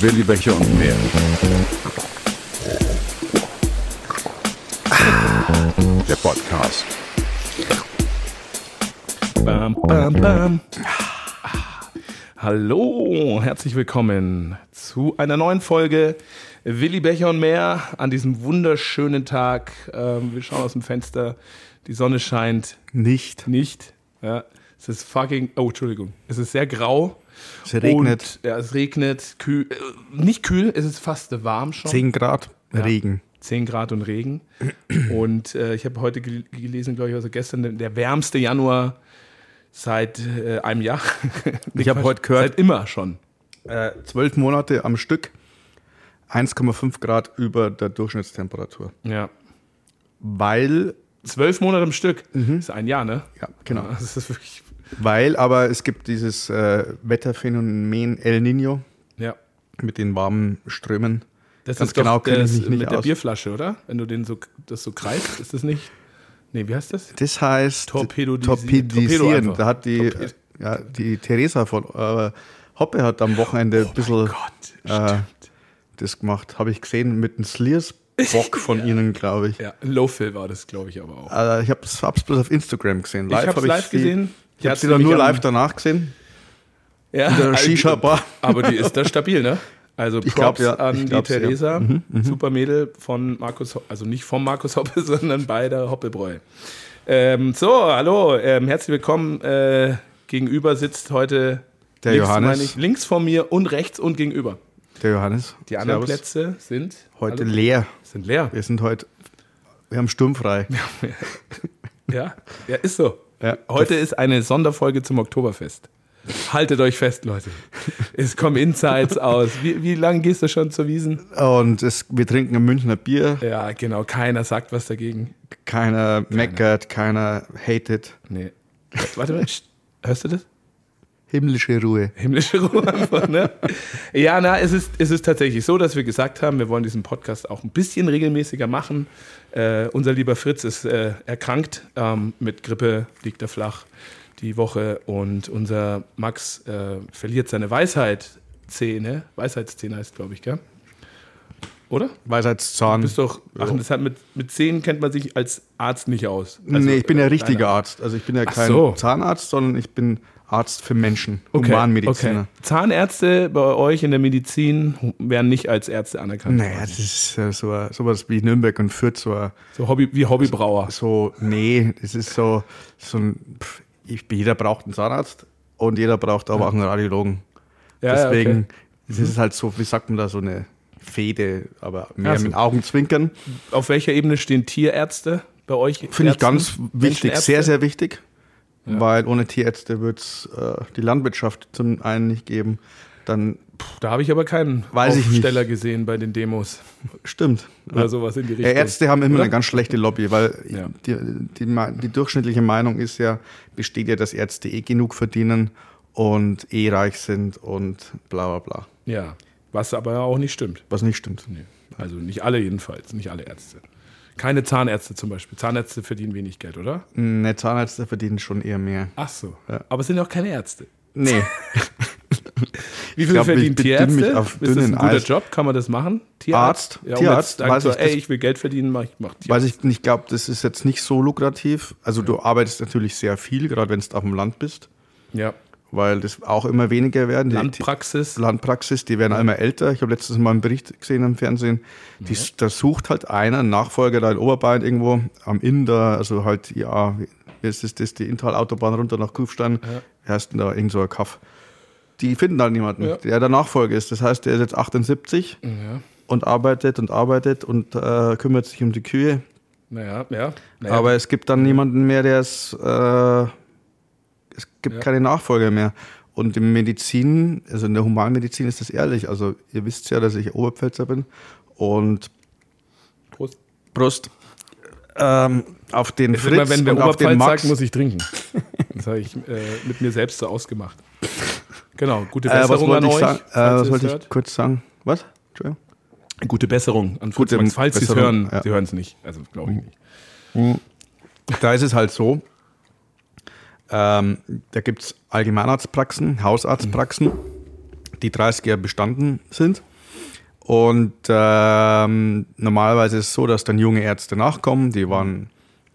Willi Becher und mehr. Der Podcast. Bam, bam, bam. Hallo, herzlich willkommen zu einer neuen Folge Willi Becher und mehr an diesem wunderschönen Tag. Ähm, wir schauen aus dem Fenster, die Sonne scheint Nicht. nicht. Ja, es ist fucking, oh, Entschuldigung, es ist sehr grau. Es regnet. Und, ja, es regnet, kühl, äh, nicht kühl, es ist fast warm schon. 10 Grad, Ja. Regen. 10 Grad und Regen. Und äh, ich habe heute gel gelesen, glaube ich, also gestern, der wärmste Januar seit äh, einem Jahr. Ich hab Quatsch, heute gehört- Seit immer schon. Äh, zwölf Monate am Stück, 1,5 Grad über der Durchschnittstemperatur. Ja. Weil, Zwölf Monate am Stück. Ist ein Jahr, ne? ja, genau. Das ist wirklich. Weil aber es gibt dieses äh, Wetterphänomen El Nino Ja. mit den warmen Strömen. Das Ganz ist doch genau kenne das nicht mit der aus. Bierflasche, oder? Wenn du den so, das so kreist, ist das nicht. Nee, wie heißt das? Das heißt Torpedodisi- Torpedisieren. Torpedo. Da hat die, Torped- ja, die Theresa von äh, Hoppe hat am Wochenende ein bisschen Oh Gott, äh, das gemacht. Habe ich gesehen mit einem Slears-Bock von ihnen, glaube ich. Ja, Low-Fill war das, glaube ich, aber auch. Also ich habe es bloß auf Instagram gesehen. Ich hab's hab live sie- gesehen. Ich habe sie dann nur live danach gesehen. Ja, in der also- Shisha-Bar. Aber die ist da stabil, ne? Also Ich Props glaub, ja. an die glaub's, ja. Theresa, super Mädel von Markus, also nicht von Markus Hoppe, sondern bei der Hoppebräu. Ähm, so, hallo, ähm, herzlich willkommen. Äh, gegenüber sitzt heute Der links, Johannes. ich, links von mir und rechts und gegenüber. Der Johannes. Die anderen Servus. Plätze sind Heute alle- leer. Sind leer. Wir sind heute, wir haben sturmfrei. Ja, ja, ist so. Ja. Heute ist eine Sonderfolge zum Oktoberfest. Haltet euch fest, Leute. Es kommen Insights aus. Wie, wie lange gehst du schon zur Wiesen? Und es, wir trinken ein Münchner Bier. Ja, genau. Keiner sagt was dagegen. Keiner meckert, keiner hatet. Nee. Warte mal, st- hörst du das? Himmlische Ruhe. Himmlische Ruhe einfach, ne? Ja, na, es ist, es ist tatsächlich so, dass wir gesagt haben, wir wollen diesen Podcast auch ein bisschen regelmäßiger machen. Äh, unser lieber Fritz ist äh, erkrankt ähm, mit Grippe, liegt er flach die Woche und unser Max äh, verliert seine Weisheitszähne. Weisheitszähne heißt, glaube ich, gell? Oder? Weisheitszahn. Bist doch, ach, das hat mit, mit Zähnen kennt man sich als Arzt nicht aus. Also, nee, ich bin ja äh, richtiger deiner- Arzt. Also ich bin ja kein so. Zahnarzt, sondern ich bin Arzt für Menschen. Okay, Humanmediziner. okay. Zahnärzte bei euch in der Medizin werden nicht als Ärzte anerkannt. Naja, das ist äh, so sowas wie Nürnberg und Fürth, so, So Hobby, wie Hobbybrauer. so nee, das ist so, so ein, pff, jeder braucht einen Zahnarzt und jeder braucht aber auch einen Radiologen. Ja, Deswegen, okay. es ist halt so, wie sagt man da, so eine Fehde, aber mehr Ach so. mit Augenzwinkern. Auf welcher Ebene stehen Tierärzte bei euch? Finde ich ganz wichtig, sehr, sehr wichtig. Weil ohne Tierärzte wird es äh, die Landwirtschaft zum einen nicht geben. Dann Da habe ich aber keinen Weiß ich nicht. Aufsteller gesehen bei den Demos stimmt. oder sowas in die Ja, Richtung. Ärzte haben immer Oder? eine ganz schlechte Lobby, weil Ja. die, die, Me- die durchschnittliche Meinung ist ja, besteht ja, dass Ärzte eh genug verdienen und eh reich sind und bla bla bla. Ja, was aber auch nicht stimmt. Was nicht stimmt. Nee. Also nicht alle jedenfalls, nicht alle Ärzte. Keine Zahnärzte zum Beispiel. Zahnärzte verdienen wenig Geld, oder? Ne, Zahnärzte verdienen schon eher mehr. Ach so. Ja. Aber es sind ja auch keine Ärzte. Nee, Wie viel glaub, ich verdienen Tierärzte? ist das ein guter Eis. Job? Kann man das machen? Arzt? Ja, Tierarzt, weiß so, ich, ey, ich will Geld verdienen, mach ich mach Tierarzt. weiß ich nicht, glaube, das ist jetzt nicht so lukrativ. Also du arbeitest natürlich sehr viel, gerade wenn du auf dem Land bist, Ja. Weil das auch immer weniger werden. Die- Landpraxis. Landpraxis, die werden immer älter. Ich habe letztens mal einen Bericht gesehen im Fernsehen. Die, Da sucht halt einer, einen Nachfolger da in Oberbayern irgendwo am Inn da, also halt, ja, wie ist das, das die Inntal-Autobahn runter nach Kufstein, wie heißt denn da irgend so ein Kaff. Die finden halt niemanden, Ja. der der Nachfolger ist. Das heißt, der ist jetzt 78 Ja. und arbeitet und arbeitet und äh, kümmert sich um die Kühe. Naja, ja. Naja, Aber es gibt dann niemanden mehr, der es, äh, es gibt Ja. keine Nachfolger mehr. Und in Medizin, also in der Humanmedizin ist das ehrlich. Also ihr wisst ja, dass ich Oberpfälzer bin und Prost. Brust ähm, auf den Jetzt Fritz immer, wenn der auf den Max. sagt, muss ich trinken. Das habe ich äh, mit mir selbst so ausgemacht. Genau, gute äh, was Besserung an euch. sagen? Äh, was wollte ich hört. kurz sagen? Was? Entschuldigung. Gute Besserung an Fritz Gute Max, falls sie es Besserung, hören. ja. Sie hören es nicht, also glaube ich nicht. Da ist es halt so, ähm, da gibt es Allgemeinarztpraxen, Hausarztpraxen, die 30 Jahre bestanden sind. Und ähm, normalerweise ist es so, dass dann junge Ärzte nachkommen, die waren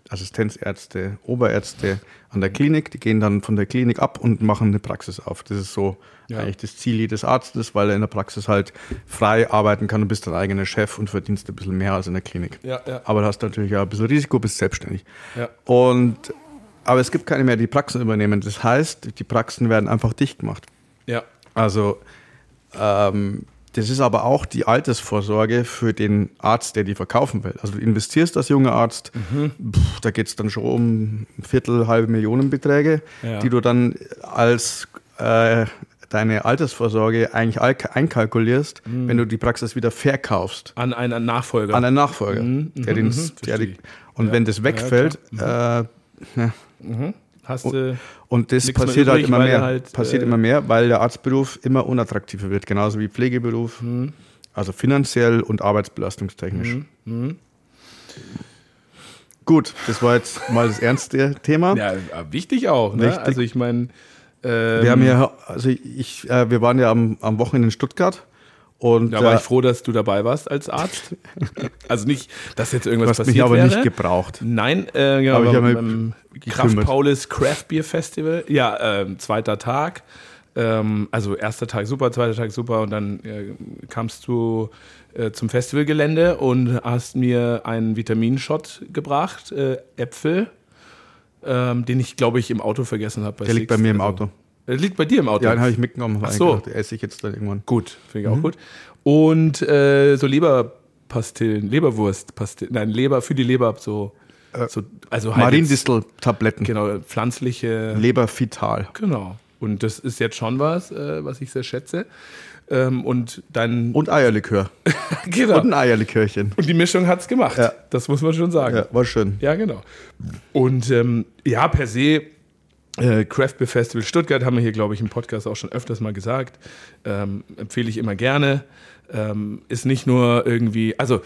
Assistenzärzte, Oberärzte an der Klinik, die gehen dann von der Klinik ab und machen eine Praxis auf. Das ist so Ja. eigentlich das Ziel jedes Arztes, weil er in der Praxis halt frei arbeiten kann und bist dein eigener Chef und verdienst ein bisschen mehr als in der Klinik. Ja, ja. Aber du hast natürlich auch ein bisschen Risiko, bist selbstständig. Ja. Und, aber es gibt keine mehr, die Praxen übernehmen. Das heißt, die Praxen werden einfach dicht gemacht. Ja. Also ähm, das ist aber auch die Altersvorsorge für den Arzt, der die verkaufen will. Also du investierst als junger Arzt, pff, da geht es dann schon um Viertel, halbe Millionenbeträge, Ja. die du dann als äh, deine Altersvorsorge eigentlich einkalkulierst, wenn du die Praxis wieder verkaufst An einen Nachfolger. an einen Nachfolger. Mhm, der mhm, den, mhm, der die, und Ja. wenn das Ja, wegfällt, klar. äh, Hast du. und das Nix mehr passiert halt übrig, immer weil mehr. halt, passiert äh, immer mehr, weil der Arztberuf immer unattraktiver wird, genauso wie Pflegeberuf. Mhm. Also finanziell und arbeitsbelastungstechnisch. Gut, das war jetzt mal das ernste Thema. Ja, wichtig auch. Ne? Richtig. Also ich meine. Ähm, Wir haben ja, also ich, äh, wir waren ja am, am Wochenende in Stuttgart und Da war äh, ich froh, dass du dabei warst als Arzt. also nicht, dass jetzt irgendwas passiert mich aber wäre. nicht gebraucht. Nein, äh, genau, Aber ich beim, habe beim Kraft. Paulus Craft Beer Festival. Ja, ähm, zweiter Tag. Ähm, also erster Tag super, zweiter Tag super und dann äh, kamst du äh, zum Festivalgelände und hast mir einen Vitaminshot gebracht, äh, Äpfel, ähm, den ich glaube ich im Auto vergessen habe. Der liegt bei mir im Auto. Der liegt bei dir im Auto. Ja, den habe ich mitgenommen. Ach so. so. esse ich jetzt dann irgendwann. Gut, finde Mhm. ich auch gut. Und äh, so Leberpastillen, Leberwurstpastillen, nein, Leber für die Leber, so, so also halt Mariendistel-Tabletten. genau, pflanzliche, Lebervital. genau. Und das ist jetzt schon was, äh, was ich sehr schätze. Ähm, und dann, Und Eierlikör. genau. Und ein Eierlikörchen. Und die Mischung hat's gemacht. Ja. Das muss man schon sagen. Ja, war schön. Ja, genau. Und ähm, ja, per se, äh, Craft Beer Festival Stuttgart haben wir hier, glaube ich, im Podcast auch schon öfters mal gesagt. Ähm, empfehle ich immer gerne. Ähm, ist nicht nur irgendwie, also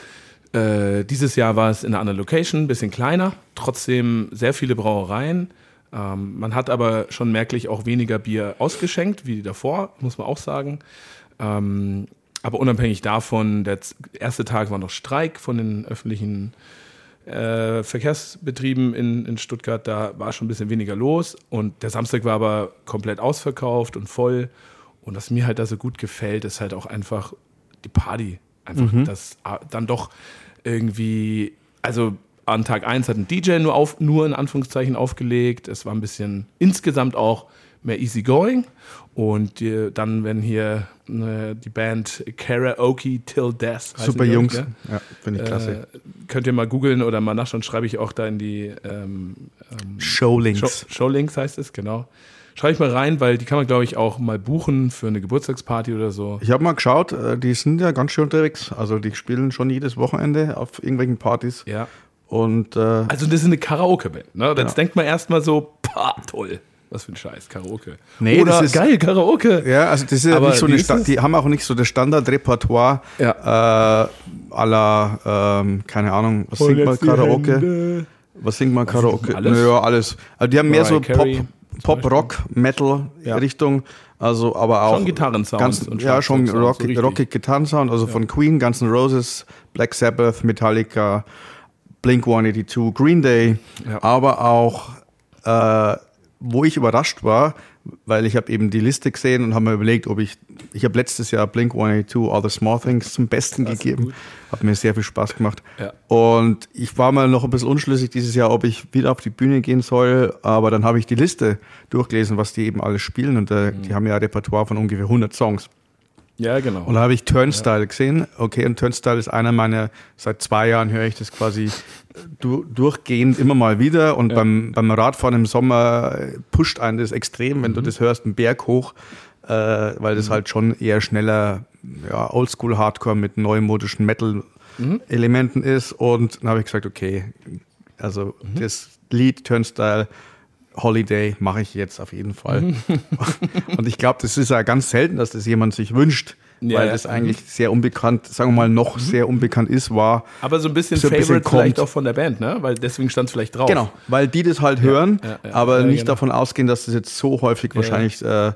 äh, dieses Jahr war es in einer anderen Location, ein bisschen kleiner, trotzdem sehr viele Brauereien. Ähm, man hat aber schon merklich auch weniger Bier ausgeschenkt wie davor, muss man auch sagen. Ähm, aber unabhängig davon, der erste Tag war noch Streik von den öffentlichen äh, Verkehrsbetrieben in, in Stuttgart, da war schon ein bisschen weniger los und der Samstag war aber komplett ausverkauft und voll. Und was mir halt da so gut gefällt, ist halt auch einfach die Party. Einfach das ah, dann doch irgendwie, also an Tag 1 hat ein DJ nur, auf, nur in Anführungszeichen aufgelegt. Es war ein bisschen insgesamt auch mehr easygoing. Und äh, dann, wenn hier äh, die Band Karaoke Till Death. Super Jungs. gell? Ja, finde ich klasse. Äh, könnt ihr mal googeln oder mal nachschauen, schreibe ich auch da in die ähm, Showlinks. Show, Showlinks heißt es, genau. Schreibe ich mal rein, weil die kann man, glaube ich, auch mal buchen für eine Geburtstagsparty oder so. Ich habe mal geschaut, äh, die sind ja ganz schön unterwegs. Also die spielen schon jedes Wochenende auf irgendwelchen Partys. Ja. Und äh, Also das ist eine Karaoke-Band. Ne? Jetzt Ja. denkt man erstmal so, pah, toll. Was für ein Scheiß, Karaoke. Nee, Oder das ist- geil, Karaoke. ja, also das ist ja Aber nicht so eine ist Sta- die haben auch nicht so das Standardrepertoire Ja. äh, la, ähm, keine Ahnung, was singt man Karaoke? Was singt man Karaoke? alles? Naja, alles. Also die haben mehr so Mariah Carey Pop, Pop. Rock, Metal Ja. Richtung. Also, aber auch. Schon Gitarrensounds Ganz, und ja, schon Schlagzeugsounds, so rockig, Gitarrensound. Also von Queen, Guns N' Roses, Black Sabbath, Metallica, Blink 182, Green Day. Ja. Aber auch, äh, wo ich überrascht war, weil ich habe eben die Liste gesehen und habe mir überlegt, ob ich, ich habe letztes Jahr Blink 182 All the Small Things zum Besten Klasse, gegeben. Hat mir sehr viel Spaß gemacht. Ja. Und ich war mal noch ein bisschen unschlüssig dieses Jahr, ob ich wieder auf die Bühne gehen soll. Aber dann habe ich die Liste durchgelesen, was die eben alles spielen. Und äh, die haben ja ein Repertoire von ungefähr 100 Songs. Ja, genau. Und da habe ich Turnstile gesehen. Okay, und Turnstile ist einer meiner, seit zwei Jahren höre ich das quasi du, durchgehend immer mal wieder. Und beim, beim Radfahren im Sommer äh, pusht einen das extrem, wenn du das hörst, einen Berg hoch, äh, weil das halt schon eher schneller ja, Oldschool-Hardcore mit neumodischen Metal-Elementen ist. Und dann habe ich gesagt, okay, also das Lied Turnstile Holiday mache ich jetzt auf jeden Fall. und ich glaube, das ist ja ganz selten, dass das jemand sich wünscht, Ja, weil ja. das eigentlich sehr unbekannt, sagen wir mal, noch sehr unbekannt ist, war. Aber so ein bisschen So ein bisschen Favorite vielleicht kommt. auch von der Band, ne? Weil deswegen stand es vielleicht drauf. Genau, weil die das halt hören, ja, aber nicht genau. davon ausgehen, dass das jetzt so häufig wahrscheinlich äh,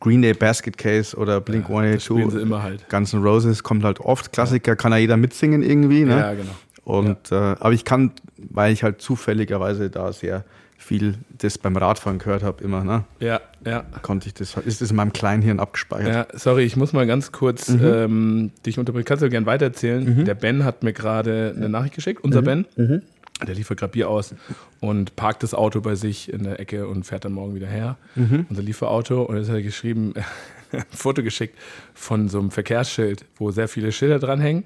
Green Day Basket Case oder Blink das spielen sie 182, immer halt. Guns N' Roses kommt halt oft. Klassiker kann ja jeder mitsingen irgendwie. Ne? Ja, genau. Und äh, aber ich kann, weil ich halt zufälligerweise da sehr viel das beim Radfahren gehört habe, immer, ne? Ja, ja. Konnte ich das, ist das in meinem Kleinhirn abgespeichert. Ja, sorry, ich muss mal ganz kurz Mhm. ähm, dich unterbrechen. Kannst du gerne weitererzählen? Der Ben hat mir gerade eine Nachricht geschickt, unser Mhm. Ben. Der liefert gerade Bier aus und parkt das Auto bei sich in der Ecke und fährt dann morgen wieder her. Mhm. Unser Lieferauto. Und jetzt hat er geschrieben, ein Foto geschickt von so einem Verkehrsschild, wo sehr viele Schilder dranhängen.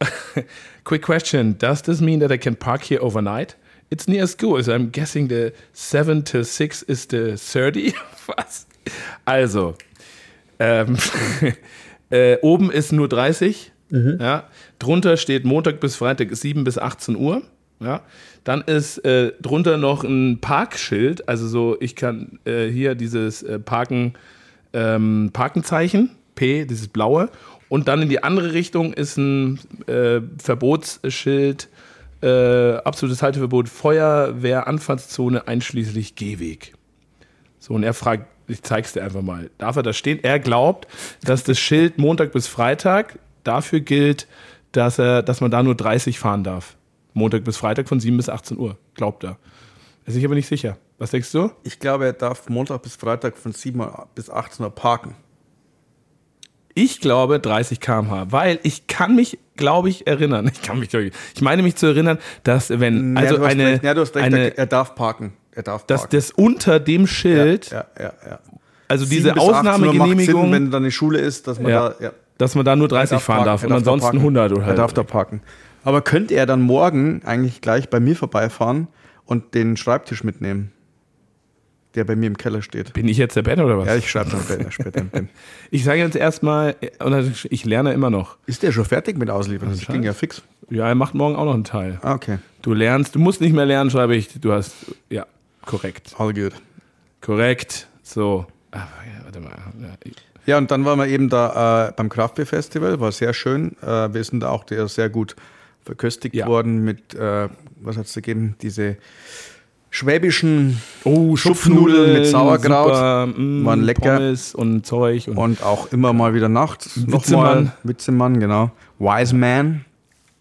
Quick question: Does this mean that I can park here overnight? It's near school, so I'm guessing the 7 to 6 is the 30. Was? Also, ähm, äh, oben ist nur 30. Ja, drunter steht Montag bis Freitag 7 bis 18 Uhr. Ja, dann ist äh, drunter noch ein Parkschild, also so, ich kann äh, hier dieses äh, Parken, ähm, Parkenzeichen, P, dieses blaue. Und dann in die andere Richtung ist ein äh, Verbotsschild, äh, absolutes Halteverbot, Feuerwehranfahrtszone einschließlich Gehweg. So, und er fragt, ich zeig's dir einfach mal. Darf er da stehen? Er glaubt, dass das Schild Montag bis Freitag dafür gilt, dass, er, dass man da nur 30 fahren darf. Montag bis Freitag von 7 bis 18 Uhr, glaubt er. Ist sich aber nicht sicher. Was denkst du? Ich glaube, er darf Montag bis Freitag von 7 Uhr bis 18 Uhr parken. Ich glaube 30 km/h, weil ich kann mich, glaube ich, erinnern. Ich kann mich, ich meine mich zu erinnern, dass wenn Ja, also du hast eine, recht. Ja, du hast recht, eine er darf parken. Er darf dass parken. das unter dem Schild, ja, ja, ja. also 7 diese bis 18 Uhr macht Sinn, Ausnahmegenehmigung, wenn dann eine Schule ist, dass man Ja. da. Ja. dass man da nur 30 darf fahren darf und darf da ansonsten parken. 100 oder Er darf da parken. Aber könnte er dann morgen eigentlich gleich bei mir vorbeifahren und den Schreibtisch mitnehmen, der bei mir im Keller steht? Bin ich jetzt der Ben oder was? Ja, ich schreibe dann später. später dem. Ich sage jetzt erstmal, ich lerne immer noch. Ist der schon fertig mit Ausliefern? Das ging ja fix. Ja, er macht morgen auch noch einen Teil. Ah, okay. Du lernst, du musst nicht mehr lernen, schreibe ich. Du hast, ja, korrekt. All good. Korrekt. So. Ah, ja, warte mal. Ja, Ja, und dann waren wir eben da äh, beim Kraftbier-Festival, war sehr schön. Äh, wir sind da auch sehr gut verköstigt Ja. worden mit, äh, was hat es gegeben, diese schwäbischen Oh, Schupfnudeln mit Sauerkraut. super, mm, waren lecker. Pommes und Zeug. Und, Und auch immer mal wieder nachts. Nochmal Witzemann. Witzemann, genau. Wise Man.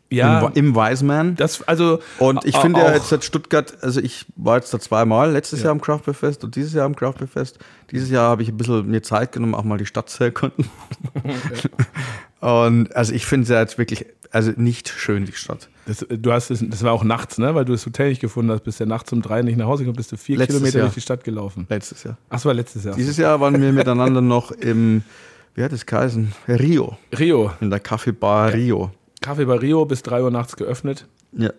ja, Im, Im Wise Man. das, also. Und ich finde ja jetzt hat Stuttgart, also ich war jetzt da zweimal, letztes Jahr am Craftbeerfest und dieses Jahr am Craftbeerfest. Dieses Jahr habe ich ein bisschen mir Zeit genommen, auch mal die Stadt zu erkunden. und also ich finde es ja jetzt wirklich, also nicht schön, die Stadt. Das, du hast das war auch nachts, ne? Weil du das Hotel nicht gefunden hast, bist ja nachts um drei nicht nach Hause gekommen, bist du vier Letztes Kilometer Jahr. durch die Stadt gelaufen. Letztes Jahr. Ach, das war letztes Jahr. Dieses Jahr waren wir miteinander noch im, wie hat es geheißen? Rio. Rio. In der Kaffeebar Rio. Kaffee bei Rio bis 3 Uhr nachts geöffnet. Ja.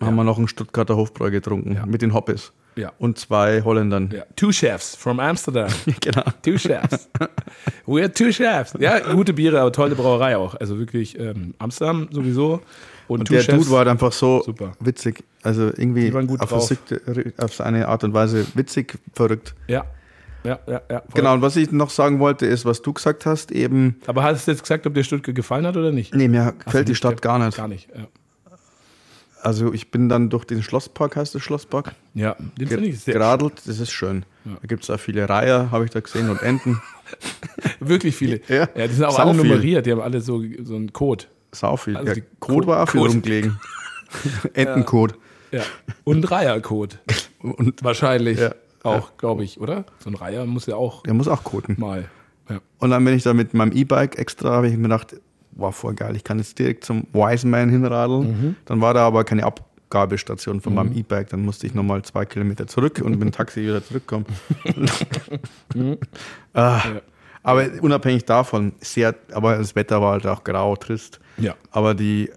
Haben wir noch einen Stuttgarter Hofbräu getrunken Ja. mit den Hoppes. Ja. Und zwei Holländern. ja. Two Chefs from Amsterdam. genau. Two Chefs. We're two Chefs. Ja, gute Biere, aber tolle Brauerei auch. Also wirklich ähm, Amsterdam sowieso. Und, Und der Chefs. Dude war halt einfach so Super. witzig. Also irgendwie auf, verrückte- auf seine Art und Weise witzig, verrückt. Ja. Ja, ja, ja. voll. Genau, und was ich noch sagen wollte, ist, was du gesagt hast, eben, Aber hast du jetzt gesagt, ob dir Stuttgart gefallen hat oder nicht? nee, mir Ach, gefällt die Stadt gar nicht. Gar nicht. Ja, Also ich bin dann durch den Schlosspark, heißt das Schlosspark, ja den finde ich sehr geradelt, das ist schön. Da gibt es auch viele Reiher, habe ich da gesehen, und Enten. Wirklich viele. Ja. Ja, die sind auch Sau alle viel. nummeriert, die haben alle so, so einen Code. Sau viel. Also ja, Kot war auch viel rumgelegen. Entenkot. Ja. Und Reihercode. Und Wahrscheinlich Ja. auch, glaube ich, oder? So ein Reiher muss ja auch der muss auch koten. mal. Ja. Und dann bin ich da mit meinem E-Bike extra, habe ich mir gedacht, wow, voll geil, ich kann jetzt direkt zum Wise Man hinradeln. Mhm. Dann war da aber keine Abgabestation von meinem E-Bike, dann musste ich nochmal zwei Kilometer zurück und mit dem Taxi wieder zurückkommen. ah, Ja. aber unabhängig davon, sehr, aber das Wetter war halt auch grau, trist. Ja. Aber die,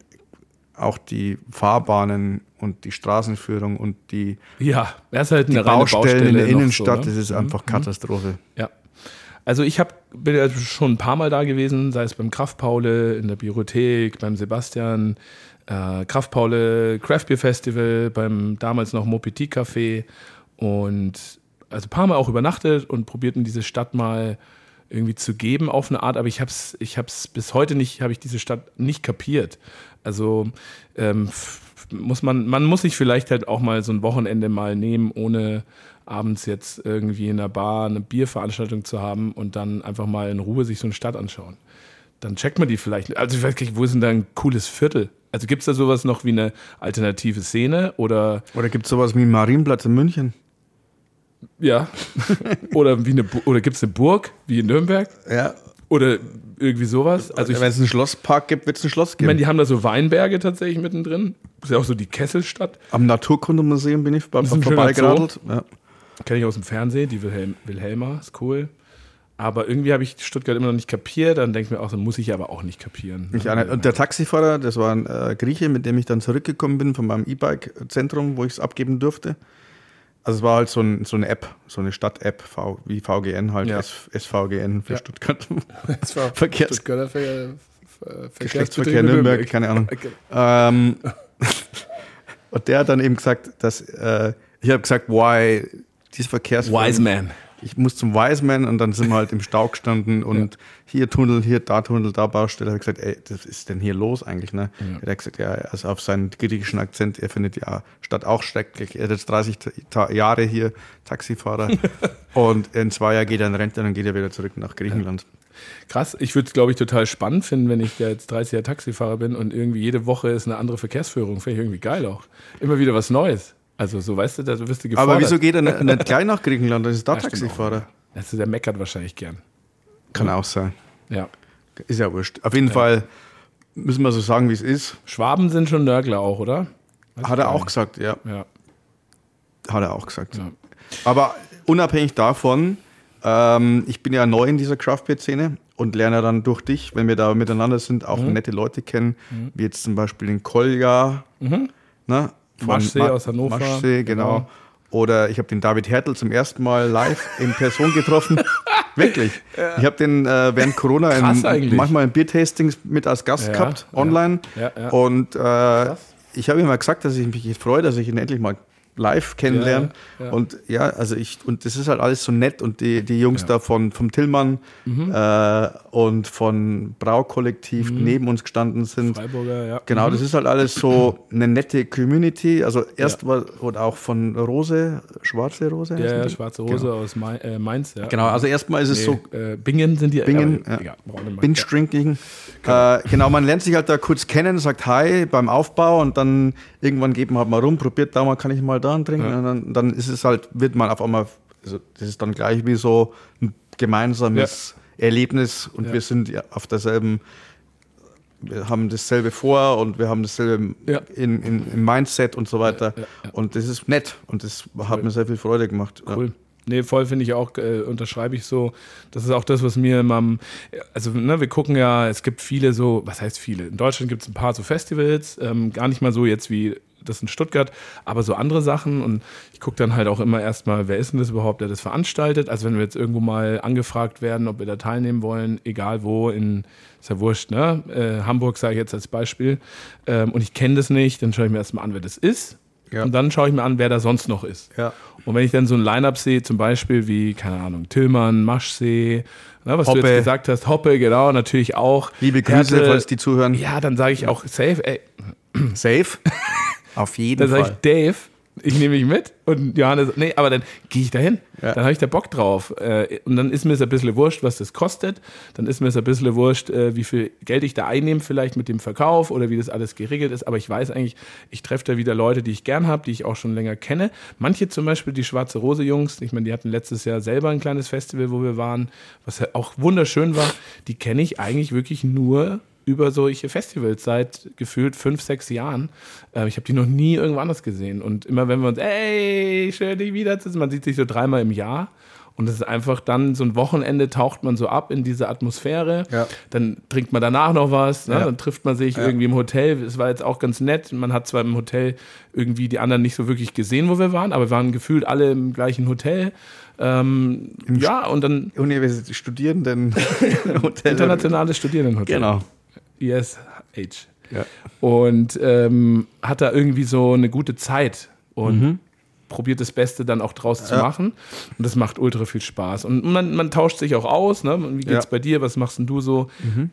auch die Fahrbahnen und die Straßenführung und die, Ja, das ist halt die Baustellen Baustelle in der Innenstadt, so, ne? das ist einfach Katastrophe. Ja. Also ich hab, bin ja schon ein paar Mal da gewesen, sei es beim Kraftpaule, in der Biothek, beim Sebastian, äh, Kraftpaule Craft Beer Festival, beim damals noch Mopiti Café und also ein paar Mal auch übernachtet und probierten diese Stadt mal irgendwie zu geben auf eine Art, aber ich habe es ich hab's bis heute nicht, habe ich diese Stadt nicht kapiert. Also ähm, muss man, man muss sich vielleicht halt auch mal so ein Wochenende mal nehmen, ohne abends jetzt irgendwie in einer Bar eine Bierveranstaltung zu haben und dann einfach mal in Ruhe sich so eine Stadt anschauen. Dann checkt man die vielleicht. Also ich weiß gar nicht, wo ist denn da ein cooles Viertel? Also gibt es da sowas noch wie eine alternative Szene oder Oder gibt es sowas wie Marienplatz in München? ja oder wie eine Bu- oder gibt es eine Burg wie in Nürnberg Ja. oder irgendwie sowas? Also ich, Wenn es einen Schlosspark gibt, wird es ein Schloss ich geben. meine, die haben da so Weinberge tatsächlich mittendrin. Das ist ja auch so die Kesselstadt. Am Naturkundemuseum bin ich bei, Das ist ein vorbeigeradelt. Ja. Kenne ich aus dem Fernsehen, die Wilhelm, Wilhelma, ist cool. Aber irgendwie habe ich Stuttgart immer noch nicht kapiert. Dann denke ich mir auch, so muss ich aber auch nicht kapieren. Ich eine, und der Taxifahrer, das war ein äh, Grieche, mit dem ich dann zurückgekommen bin von meinem E-Bike-Zentrum, wo ich es abgeben durfte. Also es war halt so, ein, so eine App, so eine Stadt-App, wie VGN halt, Ja. SVGN für Ja. Stuttgart. das war Verkehrs- Stuttgarter Ver Ver Geschlechtsverkehr Nürnberg, keine Ahnung. ähm, und der hat dann eben gesagt, dass äh, ich habe gesagt, why dieses Verkehrs Wise Man. ich muss zum Wiseman und dann sind wir halt im Stau gestanden und hier Tunnel, hier da Tunnel, da Baustelle. Habe ich gesagt, ey, das ist denn hier los eigentlich, ne? Er hat gesagt, ja, also auf seinen griechischen Akzent, er findet ja Stadt auch schrecklich. Er hat jetzt 30 Ta Jahre hier Taxifahrer und in zwei Jahren geht er in Rente und dann geht er wieder zurück nach Griechenland. Krass, ich würde es, glaube ich, total spannend finden, wenn ich da jetzt 30 Jahre Taxifahrer bin und irgendwie jede Woche ist eine andere Verkehrsführung. Finde ich irgendwie geil auch. Immer wieder was Neues. Also so, weißt du, da wirst du gefordert. Aber wieso geht er nicht, nicht gleich nach Griechenland? Das ist da Ja, Taxifahrer. Also der meckert wahrscheinlich gern. Kann auch sein. Ja. Ist ja wurscht. Auf jeden Fall müssen wir so sagen, wie es ist. Schwaben sind schon Nörgler auch, oder? Weiß Hat er auch nicht. gesagt, ja. Ja. Hat er auch gesagt. Ja. Aber unabhängig davon, ähm, ich bin ja neu in dieser Craft Beer Szene und lerne dann durch dich, wenn wir da miteinander sind, auch Mhm. nette Leute kennen, wie jetzt zum Beispiel den Kolja, ne? Maschsee Ma- aus Hannover. Maschsee, genau. Genau. Oder ich habe den David Hertel zum ersten Mal live in Person getroffen. Wirklich. Ich habe den äh, während Corona in, manchmal in Biertastings mit als Gast Ja, gehabt, ja. online. Ja, ja. Und äh, ich habe ihm mal gesagt, dass ich mich freue, dass ich ihn endlich mal live kennenlerne. Ja, ja. Und ja, also ich, und das ist halt alles so nett. Und die, die Jungs Ja. da von, vom Tillmann Mhm. äh, und von Braukollektiv neben uns gestanden sind. Freiburger, ja. Genau, Mhm. das ist halt alles so eine nette Community. Also erst war oder auch von Rose, schwarze Rose. Ja, ja? Schwarze Rose aus Mai, äh, Mainz, ja. Genau, also erstmal ist es so Nee, äh, Bingen sind die. Bingen, ja, ja. Binge Drinking. Genau. Äh, genau, man lernt sich halt da kurz kennen, sagt Hi beim Aufbau und dann irgendwann geht man halt mal rum, probiert da mal, kann ich mal da einen trinken. Ja. Und dann, dann ist es halt, wird man auf einmal, also das ist dann gleich wie so ein gemeinsames Erlebnis und Ja. wir sind ja auf derselben, wir haben dasselbe vor und wir haben dasselbe Ja. in, in, im Mindset und so weiter. Ja, ja, ja. Und das ist nett und das hat mir sehr viel Freude gemacht. Ja. Cool. Nee, voll finde ich auch, äh, unterschreibe ich so. Das ist auch das, was mir immer, am- also ne, wir gucken ja, es gibt viele so, was heißt viele? In Deutschland gibt es ein paar so Festivals, ähm, gar nicht mal so jetzt wie das in Stuttgart, aber so andere Sachen und ich gucke dann halt auch immer erstmal, wer ist denn das überhaupt, der das veranstaltet? Also wenn wir jetzt irgendwo mal angefragt werden, ob wir da teilnehmen wollen, egal wo, in, ist ja wurscht, ne? Äh, Hamburg sage ich jetzt als Beispiel ähm, und ich kenne das nicht, dann schaue ich mir erstmal an, wer das ist. Ja. Und dann schaue ich mir an, wer da sonst noch ist. Ja. Und wenn ich dann so ein Line-Up sehe, zum Beispiel wie, keine Ahnung, Tillmann, Maschsee, ne, was du Hoppe. jetzt gesagt hast, Hoppe, genau, natürlich auch. Liebe Grüße, Härte. falls die zuhören. Ja, dann sage ich auch safe, ey, Safe. auf jeden dann sage Fall. ich Dave, ich nehme mich mit und Johannes, nee, aber dann gehe ich dahin. Ja. Dann habe ich da Bock drauf. Äh, Und dann ist mir es ein bisschen wurscht, was das kostet. Dann ist mir es ein bisschen wurscht, äh, wie viel Geld ich da einnehme, vielleicht mit dem Verkauf oder wie das alles geregelt ist. Aber ich weiß eigentlich, ich treffe da wieder Leute, die ich gern habe, die ich auch schon länger kenne. Manche zum Beispiel, die Schwarze Rose Jungs, ich meine, die hatten letztes Jahr selber ein kleines Festival, wo wir waren, was auch wunderschön war. Die kenne ich eigentlich wirklich nur über solche Festivals seit gefühlt fünf, sechs Jahren. Äh, ich habe die noch nie irgendwo anders gesehen. Und immer wenn wir uns, ey, schön dich wiederzusehen, man sieht sich so dreimal im Jahr. Und es ist einfach dann so ein Wochenende, taucht man so ab in diese Atmosphäre. Ja. Dann trinkt man danach noch was, ne? Ja. dann trifft man sich irgendwie im Hotel. Es war jetzt auch ganz nett. Man hat zwar im Hotel irgendwie die anderen nicht so wirklich gesehen, wo wir waren, aber wir waren gefühlt alle im gleichen Hotel. Ähm, ja, und dann Universität Studierenden Hotel. internationales Studierendenhotel. Genau. ISH. Ja. Und ähm, hat da irgendwie so eine gute Zeit und probiert das Beste dann auch draus zu machen. Und das macht ultra viel Spaß. Und man, man tauscht sich auch aus. Ne? Wie geht's Ja. Mhm. bei dir? Was machst denn du so?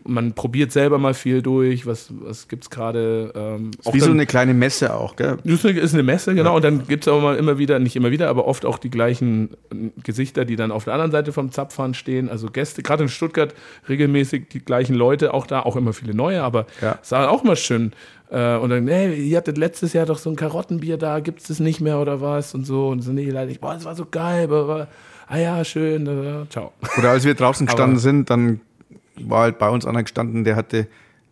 Man probiert selber mal viel durch. Was, was gibt's gerade? Ähm, Wie so dann- eine kleine Messe auch, gell? ist eine, ist eine Messe, genau. Und dann gibt es auch mal immer wieder, nicht immer wieder, aber oft auch die gleichen äh, Gesichter, die dann auf der anderen Seite vom Zapfhahn stehen. Also Gäste, gerade in Stuttgart regelmäßig die gleichen Leute, auch da, auch immer viele neue, aber Ja. es war auch mal schön. Äh, Und dann, hey, ihr hattet letztes Jahr doch so ein Karottenbier da, gibt es das nicht mehr oder was? Und so. Und so, nee, leider nicht. Boah, das war so geil. Aber, ah ja, schön. äh, Ciao. Oder als wir draußen gestanden sind, dann war halt bei uns einer gestanden, der hatte,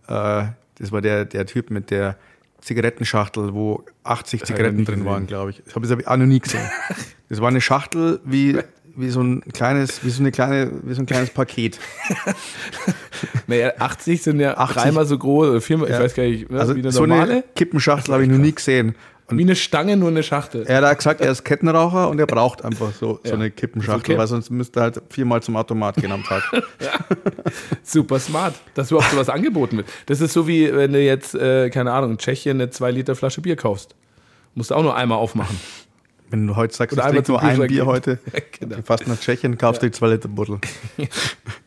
äh, das war der, der Typ mit der Zigarettenschachtel, wo 80 hab ich Zigaretten drin waren, glaube ich. Das habe ich auch noch nie gesehen. Das war eine Schachtel wie, wie so ein kleines, wie so eine kleine, wie so ein kleines Paket. Naja, 80 sind ja 80. dreimal so groß oder viermal, ich Ja. weiß gar nicht, ne, Also wie eine so normale. eine Kippenschachtel habe ich noch nie gesehen. Und wie eine Stange, nur eine Schachtel. er hat gesagt, er ist Kettenraucher und er braucht einfach so, so Ja. eine Kippenschachtel, Okay. weil sonst müsste er halt viermal zum Automat gehen am Tag. Super smart, dass überhaupt sowas angeboten wird. Das ist so wie, wenn du jetzt, äh, keine Ahnung, in Tschechien eine 2 Liter Flasche Bier kaufst. Musst du auch nur einmal aufmachen. Wenn du heute sagst, Oder ich trinke nur ein Bier gehen. heute, Genau. du fährst nach Tschechien, kaufst dir zwei Liter Buddel.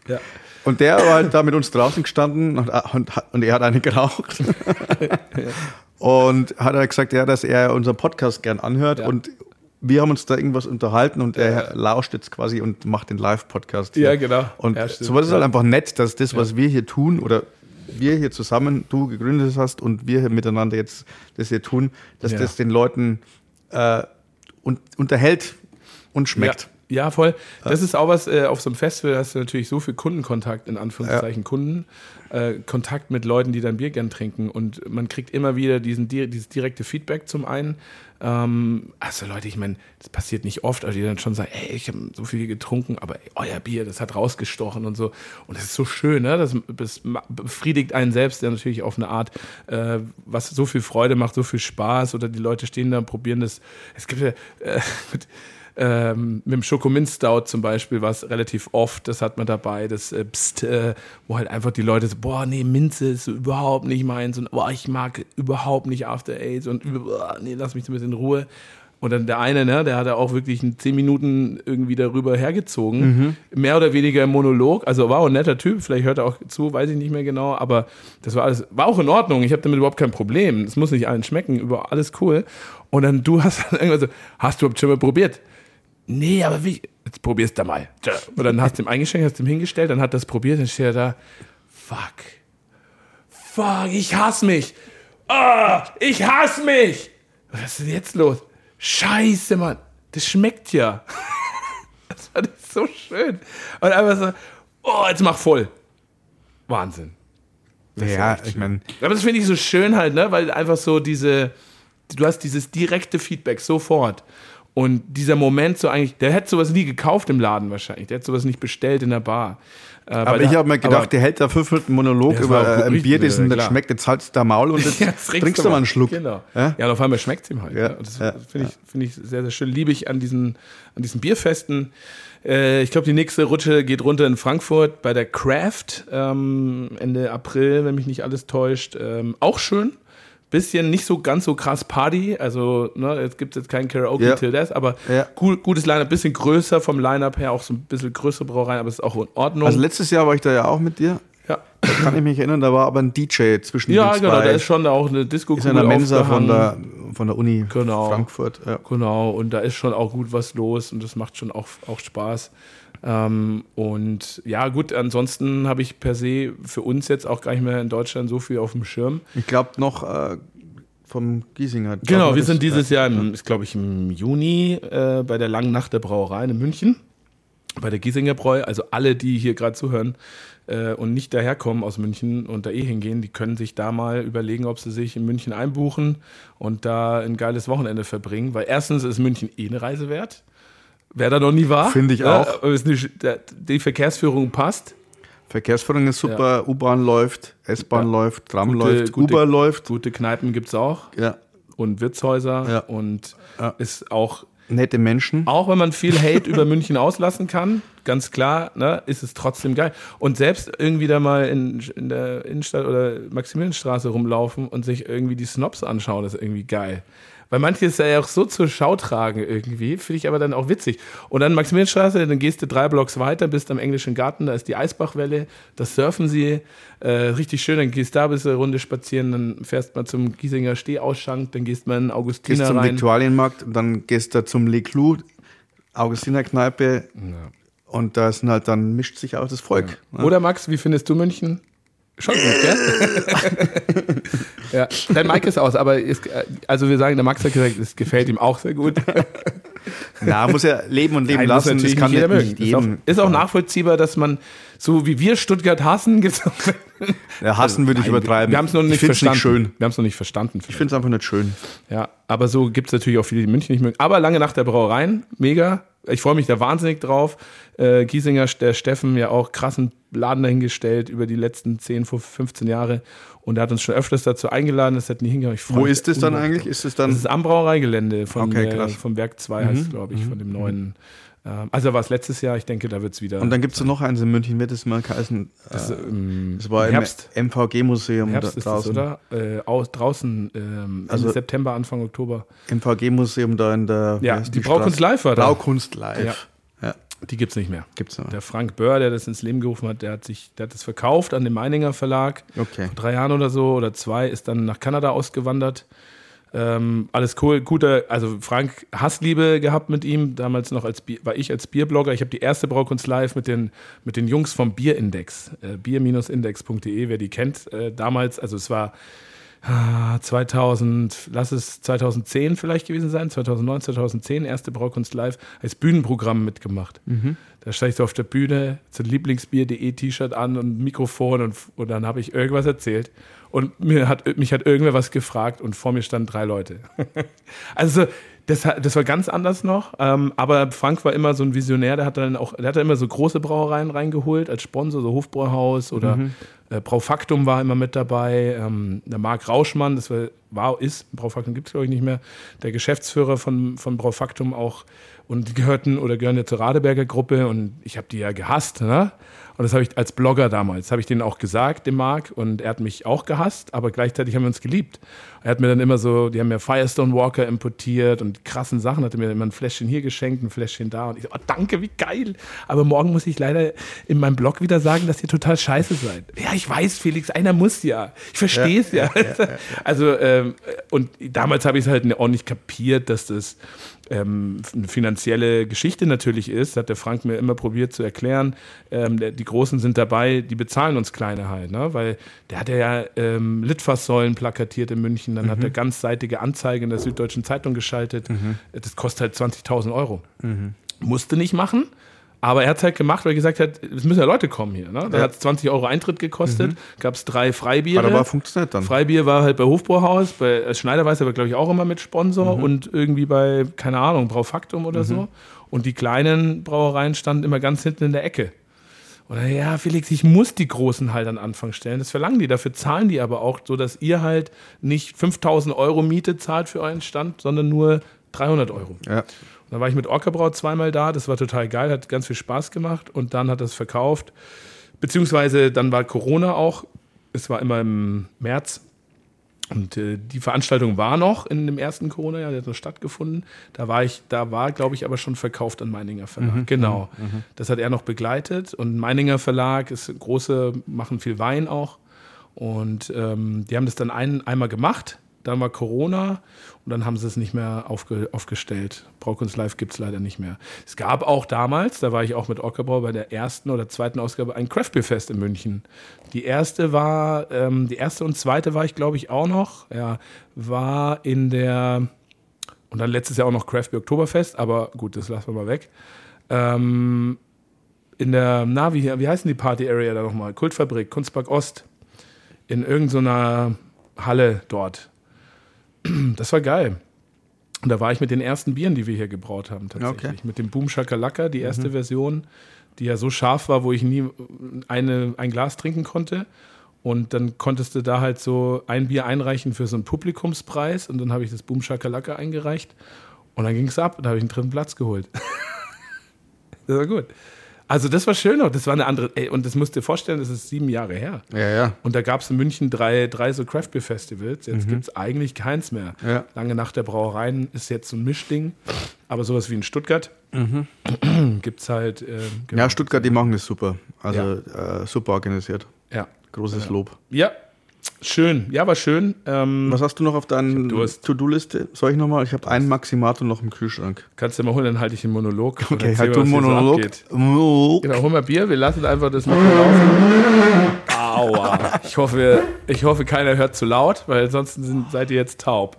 Ja. Und der war halt da mit uns draußen gestanden und, und, und er hat eine geraucht. Und hat er gesagt, ja, dass er unseren Podcast gern anhört. Ja. Und wir haben uns da irgendwas unterhalten und er lauscht jetzt quasi und macht den Live-Podcast. Ja, genau. Und Ja, sowas ist Ja. halt einfach nett, dass das, was wir hier tun oder wir hier zusammen, du gegründet hast und wir hier miteinander jetzt das hier tun, dass Ja. das den Leuten äh, un unterhält und schmeckt. Ja, ja, voll. Das ist auch was, äh, auf so einem Festival hast du natürlich so viel Kundenkontakt, in Anführungszeichen Kunden, äh, Kontakt mit Leuten, die dein Bier gern trinken und man kriegt immer wieder diesen, di- dieses direkte Feedback zum einen. Ähm, also Leute, ich meine, das passiert nicht oft, aber die dann schon sagen, ey, ich habe so viel getrunken, aber ey, euer Bier, das hat rausgestochen und so. Und das ist so schön, ne? Das, das befriedigt einen selbst ja natürlich auf eine Art, äh, was so viel Freude macht, so viel Spaß oder die Leute stehen da und probieren das. Es gibt ja äh, ähm, mit dem Schokomin Stout zum Beispiel war es relativ oft, das hat man dabei, das äh, Psst, äh, wo halt einfach die Leute so, boah, nee, Minze ist überhaupt nicht meins und boah, ich mag überhaupt nicht After Eight und boah, nee, lass mich so ein bisschen in Ruhe. Und dann der eine, ne, der hat da auch wirklich in zehn Minuten irgendwie darüber hergezogen. Mehr oder weniger im Monolog. Also war auch ein netter Typ, vielleicht hört er auch zu, weiß ich nicht mehr genau, aber das war alles, war auch in Ordnung. Ich habe damit überhaupt kein Problem. Es muss nicht allen schmecken, über alles cool. Und dann du hast dann irgendwann so, hast du überhaupt schon mal probiert? Nee, aber wie? Jetzt probier's da mal. Und dann hast du ihm eingeschenkt, hast ihm hingestellt, dann hat das probiert, dann steht er da, fuck. Fuck, ich hasse mich. Ah, ich hasse mich. Was ist denn jetzt los? Scheiße, Mann. Das schmeckt ja. Das ich so schön. Und einfach so, oh, jetzt mach voll. Wahnsinn. Das Ja, ich meine, Aber das finde ich so schön halt, ne? Weil einfach so diese, du hast dieses direkte Feedback sofort. Und dieser Moment so eigentlich, der hätte sowas nie gekauft im Laden wahrscheinlich. Der hätte sowas nicht bestellt in der Bar. Äh, aber ich habe mir gedacht, der hält da fünf Minuten Monolog Ja, das über äh, ein Bier, das ja, klar. schmeckt, jetzt halt's da Maul und jetzt Ja, jetzt trinkst, du mal einen Schluck. Genau. Ja? Ja, und auf einmal schmeckt es ihm halt. Ja, Ja. Und Das ja, finde ich, find ich sehr, sehr schön. Liebe ich an diesen, an diesen Bierfesten. Äh, ich glaube, die nächste Rutsche geht runter in Frankfurt bei der Craft ähm, Ende April, wenn mich nicht alles täuscht. Ähm, auch schön. Bisschen nicht so ganz so krass Party. Also, ne, jetzt gibt es jetzt kein Karaoke Ja. till Death, aber Ja. gut, gutes Line-Up, bisschen größer vom Line-Up her, auch so ein bisschen größere Brauereien, aber es ist auch in Ordnung. Also letztes Jahr war ich da ja auch mit dir. ja. Da kann ich mich erinnern, da war aber ein DJ zwischen ja, den genau, zwei. da ist schon auch eine disco ist in der Mensa von der, von der Uni Genau. Frankfurt. Ja. Genau, und da ist schon auch gut was los und das macht schon auch, auch Spaß. Ähm, und ja, gut, ansonsten habe ich per se für uns jetzt auch gar nicht mehr in Deutschland so viel auf dem Schirm. Ich glaube noch äh, vom Giesinger. Genau, wir sind dieses Jahr, im, ist glaube ich im Juni äh, bei der Langen Nacht der Brauerei in München, bei der Giesinger Bräu. Also alle, die hier gerade zuhören äh, und nicht daherkommen aus München und da eh hingehen, die können sich da mal überlegen, ob sie sich in München einbuchen und da ein geiles Wochenende verbringen. Weil erstens ist München eh eine Reise wert. Wer da noch nie war. Finde ich Ja, auch. nicht- der- Die Verkehrsführung passt. Verkehrsführung ist super, U-Bahn läuft, S-Bahn Ja. läuft, Tram Gute- läuft, gute- Uber läuft. Gute Kneipen gibt es auch Ja. und Wirtshäuser Ja. und Ja. ist auch Nette Menschen. Auch wenn man viel Hate über München auslassen kann, ganz klar, ne, ist es trotzdem geil. Und selbst irgendwie da mal in, in der Innenstadt oder Maximilianstraße rumlaufen und sich irgendwie die Snobs anschauen, ist irgendwie geil. Weil manche ist ja auch so zur Schau tragen irgendwie, finde ich aber dann auch witzig. Und dann Maximilianstraße, dann gehst du drei Blocks weiter, bist am englischen Garten, da ist die Eisbachwelle, das surfen sie, äh, richtig schön, dann gehst du da bis eine Runde spazieren, dann fährst mal zum Giesinger Stehausschank, dann gehst mal in den Gehst Augustiner zum rein. Viktualienmarkt und dann gehst du zum Le Clou, Augustinerkneipe und da sind halt, dann mischt sich auch das Volk. ne? Oder Max, wie findest du München? Schon gut, gell? ja, dein Mike ist aus, aber es, also wir sagen, der Max hat gesagt, es gefällt ihm auch sehr gut. Na, muss ja leben und leben Nein, muss lassen. natürlich Das kann nicht jeder nicht mögen. Ist auch, ist auch nachvollziehbar, dass man, so wie wir Stuttgart hassen, gibt's auch, Ja, hassen würde ich Nein, übertreiben. Wir haben es noch nicht verstanden. nicht schön. Wir haben es noch nicht verstanden. Ich finde es einfach nicht schön. Ja, aber so gibt es natürlich auch viele, die München nicht mögen. Aber lange Nacht der Brauereien, mega. Ich freue mich da wahnsinnig drauf. Äh, Giesinger, der Steffen, ja auch krassen Laden dahingestellt über die letzten 10, 15 Jahre. Und er hat uns schon öfters dazu eingeladen, das hat nie hingehauen. Wo ist das dann eigentlich? Ist es dann Das ist am Brauereigelände von, Okay, äh. Mhm. vom Werk 2 heißt es, glaube ich, von dem neuen. ähm, also war es letztes Jahr, ich denke, da wird es wieder. Und dann gibt es noch eins in München, wird es mal heißen. das, äh, ähm, Das war im Herbst. MVG-Museum Herbst ist das, draußen. oder? Äh, aus, draußen, ähm, Also- Ende September, Anfang Oktober. MVG-museum da in der. Ja, die Braukunst? Live war da. Braukunst live. Ja. Ja, Die gibt es nicht mehr. gibt's noch. Der Frank Böhr, der das ins Leben gerufen hat, der hat sich, der hat das verkauft an den Meininger Verlag. Okay. Vor drei Jahren oder so oder zwei, ist dann nach Kanada ausgewandert. Ähm, alles cool, guter, also Frank Hassliebe gehabt mit ihm, damals noch als Bier, war ich als Bierblogger. Ich habe die erste Braukunst live mit den, mit den Jungs vom Bierindex, äh, bier-index.de, wer die kennt. Äh, damals, also es war ah, 2000, lass es 2010 vielleicht gewesen sein, 2009, 2010, erste Braukunst live, als Bühnenprogramm mitgemacht. Da stand ich so auf der Bühne, ein Lieblingsbier.de T-Shirt an und ein Mikrofon und, und dann habe ich irgendwas erzählt. Und mir hat, mich hat irgendwer was gefragt und vor mir standen drei Leute. also das, das war ganz anders noch. Ähm, aber Frank war immer so ein Visionär, der hat dann auch, der hat dann immer so große Brauereien reingeholt als Sponsor, so Hofbräuhaus oder äh, Braufaktum war immer mit dabei. Ähm, der Marc Rauschmann, das war, war ist, Braufaktum gibt es glaube ich nicht mehr, der Geschäftsführer von, von Braufaktum auch. Und die gehörten oder gehören ja zur Radeberger Gruppe und ich habe die ja gehasst. Ne? Und das habe ich als Blogger damals, habe ich denen auch gesagt, dem Marc, und er hat mich auch gehasst, aber gleichzeitig haben wir uns geliebt. Er hat mir dann immer so, die haben mir Firestone Walker importiert und die krassen Sachen, hat er mir immer ein Fläschchen hier geschenkt, ein Fläschchen da und ich so, oh, danke, wie geil. Aber morgen muss ich leider in meinem Blog wieder sagen, dass ihr total scheiße seid. Ja, ich weiß, Felix, einer muss ja. Ich verstehe es ja. Also, ähm, und damals habe ich es halt auch nicht kapiert, dass das ähm, eine finanzielle Geschichte natürlich ist, hat der Frank mir immer probiert zu erklären. Ähm, der, die Großen sind dabei, die bezahlen uns Kleine halt, ne? weil der hat ja ähm, Litfaßsäulen plakatiert in München, dann hat er ganzseitige Anzeige in der Süddeutschen Zeitung geschaltet. Das kostet halt 20.000 Euro. Musste nicht machen. Aber er hat es halt gemacht, weil er gesagt hat, es müssen ja Leute kommen hier. Ne? Da Ja. hat es 20 Euro Eintritt gekostet, gab es drei Freibiere. Hat aber funktioniert dann. Freibier war halt bei Hofbräuhaus, bei als Schneiderweiß aber glaube ich auch immer mit Sponsor und irgendwie bei, keine Ahnung, Braufaktum oder so. Und die kleinen Brauereien standen immer ganz hinten in der Ecke. Und dann, ja, Felix, ich muss die großen halt an Anfang stellen. Das verlangen die, dafür zahlen die aber auch, so dass ihr halt nicht 5000 Euro Miete zahlt für euren Stand, sondern nur 300 Euro. Ja. Und dann war ich mit Orcabraut zweimal da, das war total geil, hat ganz viel Spaß gemacht und dann hat es verkauft. Beziehungsweise dann war Corona auch, es war immer im März und äh, die Veranstaltung war noch in dem ersten Corona-Jahr, der hat noch stattgefunden. Da war ich, da war, glaube ich, aber schon verkauft an Meininger Verlag. genau. Das hat er noch begleitet und Meininger Verlag ist große, machen viel Wein auch. Und ähm, die haben das dann ein, einmal gemacht. Dann war Corona und dann haben sie es nicht mehr aufge, aufgestellt. Braukunst Live gibt es leider nicht mehr. Es gab auch damals, da war ich auch mit Ockerbrau bei der ersten oder zweiten Ausgabe, ein Craftbeer-Fest in München. Die erste war, ähm, die erste und zweite war ich, glaube ich, auch noch. Ja, war in der, und dann letztes Jahr auch noch Craft Beer Oktoberfest, aber gut, das lassen wir mal weg. Ähm, in der, na, wie, wie heißen die Party-Area da nochmal? Kultfabrik, Kunstpark Ost. In irgendeiner Halle dort. Das war geil. Und da war ich mit den ersten Bieren, die wir hier gebraut haben, tatsächlich. Okay. Mit dem Boom Shakalaka, die erste Version, die ja so scharf war, wo ich nie eine, ein Glas trinken konnte. Und dann konntest du da halt so ein Bier einreichen für so einen Publikumspreis. Und dann habe ich das Boom Shakalaka eingereicht. Und dann ging es ab. Da habe ich einen dritten Platz geholt. das war gut. Also das war schön, auch. das war eine andere, ey, und das musst du dir vorstellen, das ist sieben Jahre her. Ja, ja. Und da gab es in München drei, drei so Craft Beer Festivals. Jetzt gibt es eigentlich keins mehr. Mhm. Ja. Lange Nacht der Brauereien ist jetzt so ein Mischding. Aber sowas wie in Stuttgart gibt es halt. genau. Mhm. Ja, Stuttgart, die machen das super. Also äh, super organisiert. Ja. Großes Lob. ja, schön. Ja, war schön. Ähm, Was hast du noch auf deiner. To-Do-Liste? Soll ich nochmal? Ich habe einen Maximator noch im Kühlschrank. kannst du mal holen, dann halte ich einen Monolog. und Okay, halt du einen so Monolog. Monolog. Genau, hol mal Bier, wir lassen einfach das Mikro laufen. Aua. Ich hoffe, ich hoffe, keiner hört zu laut, weil ansonsten sind, seid ihr jetzt taub.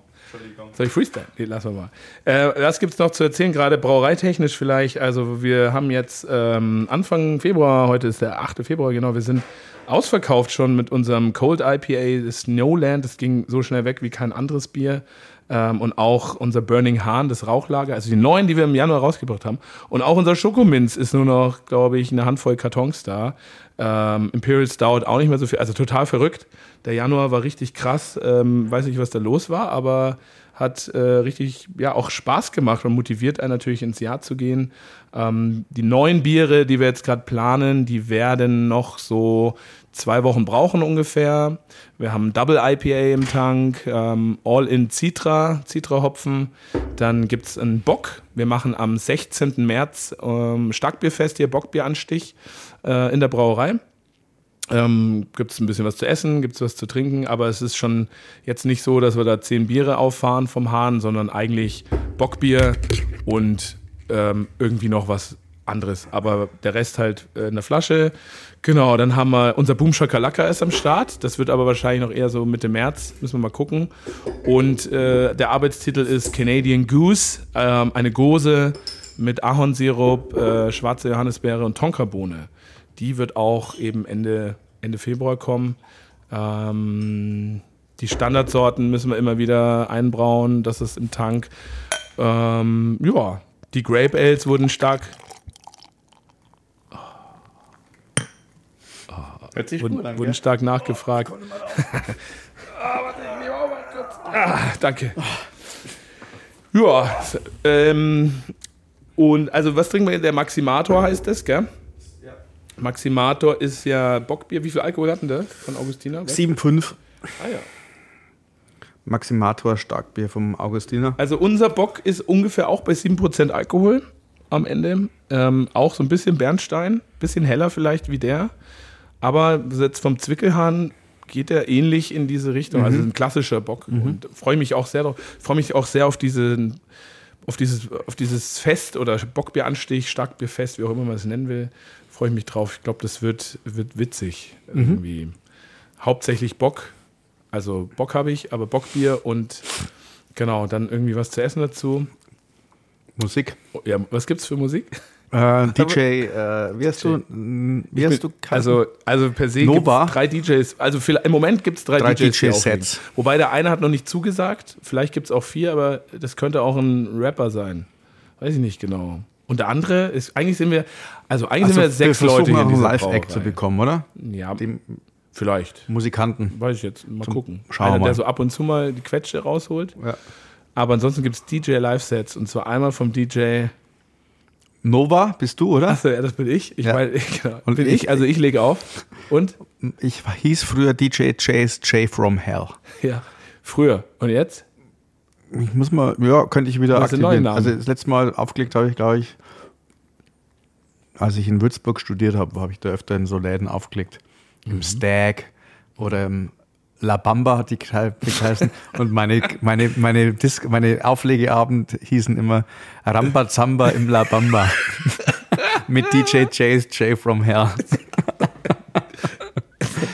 Soll ich Freestyle? Nee, lassen wir mal. Äh, was gibt es noch zu erzählen, gerade brauereitechnisch vielleicht? Also wir haben jetzt ähm, Anfang Februar, heute ist der 8. Februar, genau, wir sind ausverkauft schon mit unserem Cold IPA Snowland. Das ging so schnell weg wie kein anderes Bier. Ähm, und auch unser Burning Hahn, das Rauchlager, also die neuen, die wir im Januar rausgebracht haben. Und auch unser Schokominz ist nur noch, glaube ich, eine Handvoll Kartons da. Ähm, Imperial Stout auch nicht mehr so viel, also total verrückt. Der Januar war richtig krass, ähm, weiß nicht, was da los war, aber hat äh, richtig ja auch Spaß gemacht und motiviert einen natürlich ins Jahr zu gehen. Ähm, die neuen Biere, die wir jetzt gerade planen, die werden noch so zwei Wochen brauchen ungefähr. Wir haben Double IPA im Tank, ähm, All in Citra, Citra-Hopfen. Dann gibt es einen Bock. Wir machen am 16. März ähm, Starkbierfest hier, Bockbieranstich äh, in der Brauerei. Ähm, gibt es ein bisschen was zu essen, gibt es was zu trinken, aber es ist schon jetzt nicht so, dass wir da zehn Biere auffahren vom Hahn, sondern eigentlich Bockbier und ähm, irgendwie noch was anderes. Aber der Rest halt äh, in der Flasche. Genau, dann haben wir unser Boom Shakalaka ist am Start. Das wird aber wahrscheinlich noch eher so Mitte März, müssen wir mal gucken. Und äh, der Arbeitstitel ist Canadian Goose, ähm, eine Gose mit Ahornsirup, äh, schwarze Johannisbeere und Tonkabohne. Die wird auch eben Ende, Ende Februar kommen. Ähm, die Standardsorten müssen wir immer wieder einbrauen. Das ist im Tank. Ähm, ja, die Grape Ales wurden stark, Hört sich wurden, wurden stark nachgefragt. ah, danke. Ja, ähm, und also was trinken wir? Der Maximator heißt das, gell? Maximator ist ja Bockbier. Wie viel Alkohol hatten der von Augustina? Was? 7,5 Ah, ja. Maximator Starkbier vom Augustiner. Also unser Bock ist ungefähr auch bei 7% Alkohol am Ende. Ähm, auch so ein bisschen Bernstein, bisschen heller vielleicht wie der. Aber jetzt vom Zwickelhahn geht er ähnlich in diese Richtung. Also ein klassischer Bock. Und freue mich auch sehr drauf. Freue mich auch sehr auf diesen auf dieses, auf dieses Fest oder Bockbieranstich, Starkbierfest, wie auch immer man es nennen will, freue ich mich drauf. Ich glaube, das wird, wird witzig. Irgendwie. Hauptsächlich Bock. Also Bock habe ich, aber Bockbier und genau, dann irgendwie was zu essen dazu. Musik. Oh, Ja, was gibt's für Musik? Äh, DJ, äh, wie hast du, wie hast du Also, also per se Nova? gibt's drei DJs. Also vielleicht, im Moment gibt es drei, Drei DJs. auflegen. Wobei der eine hat noch nicht zugesagt. Vielleicht gibt es auch vier, aber das könnte auch ein Rapper sein. Weiß ich nicht genau. Und der andere ist, eigentlich sind wir, also eigentlich also, sind wir sechs wir Leute hier in dieser Live-Act zu bekommen, oder? Ja, Die vielleicht. Musikanten. Weiß ich jetzt. Mal gucken. schauen Einer, mal. der so ab und zu mal die Quetsche rausholt. Ja. Aber ansonsten gibt es DJ-Live-Sets. Und zwar einmal vom DJ Nova, bist du, oder? Achso, ja, das bin ich. Ich Ja. meine, genau. Und bin ich- ich, also ich lege auf. Und? Ich hieß früher DJ Chase J from Hell. Ja. Früher. Und jetzt? Ich muss mal, ja, könnte ich wieder aktivieren. Also das letzte Mal aufgelegt habe ich, glaube ich, als ich in Würzburg studiert habe, habe ich da öfter in so Läden aufgelegt. Mhm. Im Stag oder im La Bamba hat die geheißen. Und meine, meine, meine, Dis meine Auflegeabend hießen immer Rambazamba im La Bamba. Mit DJ Chase J from Hell.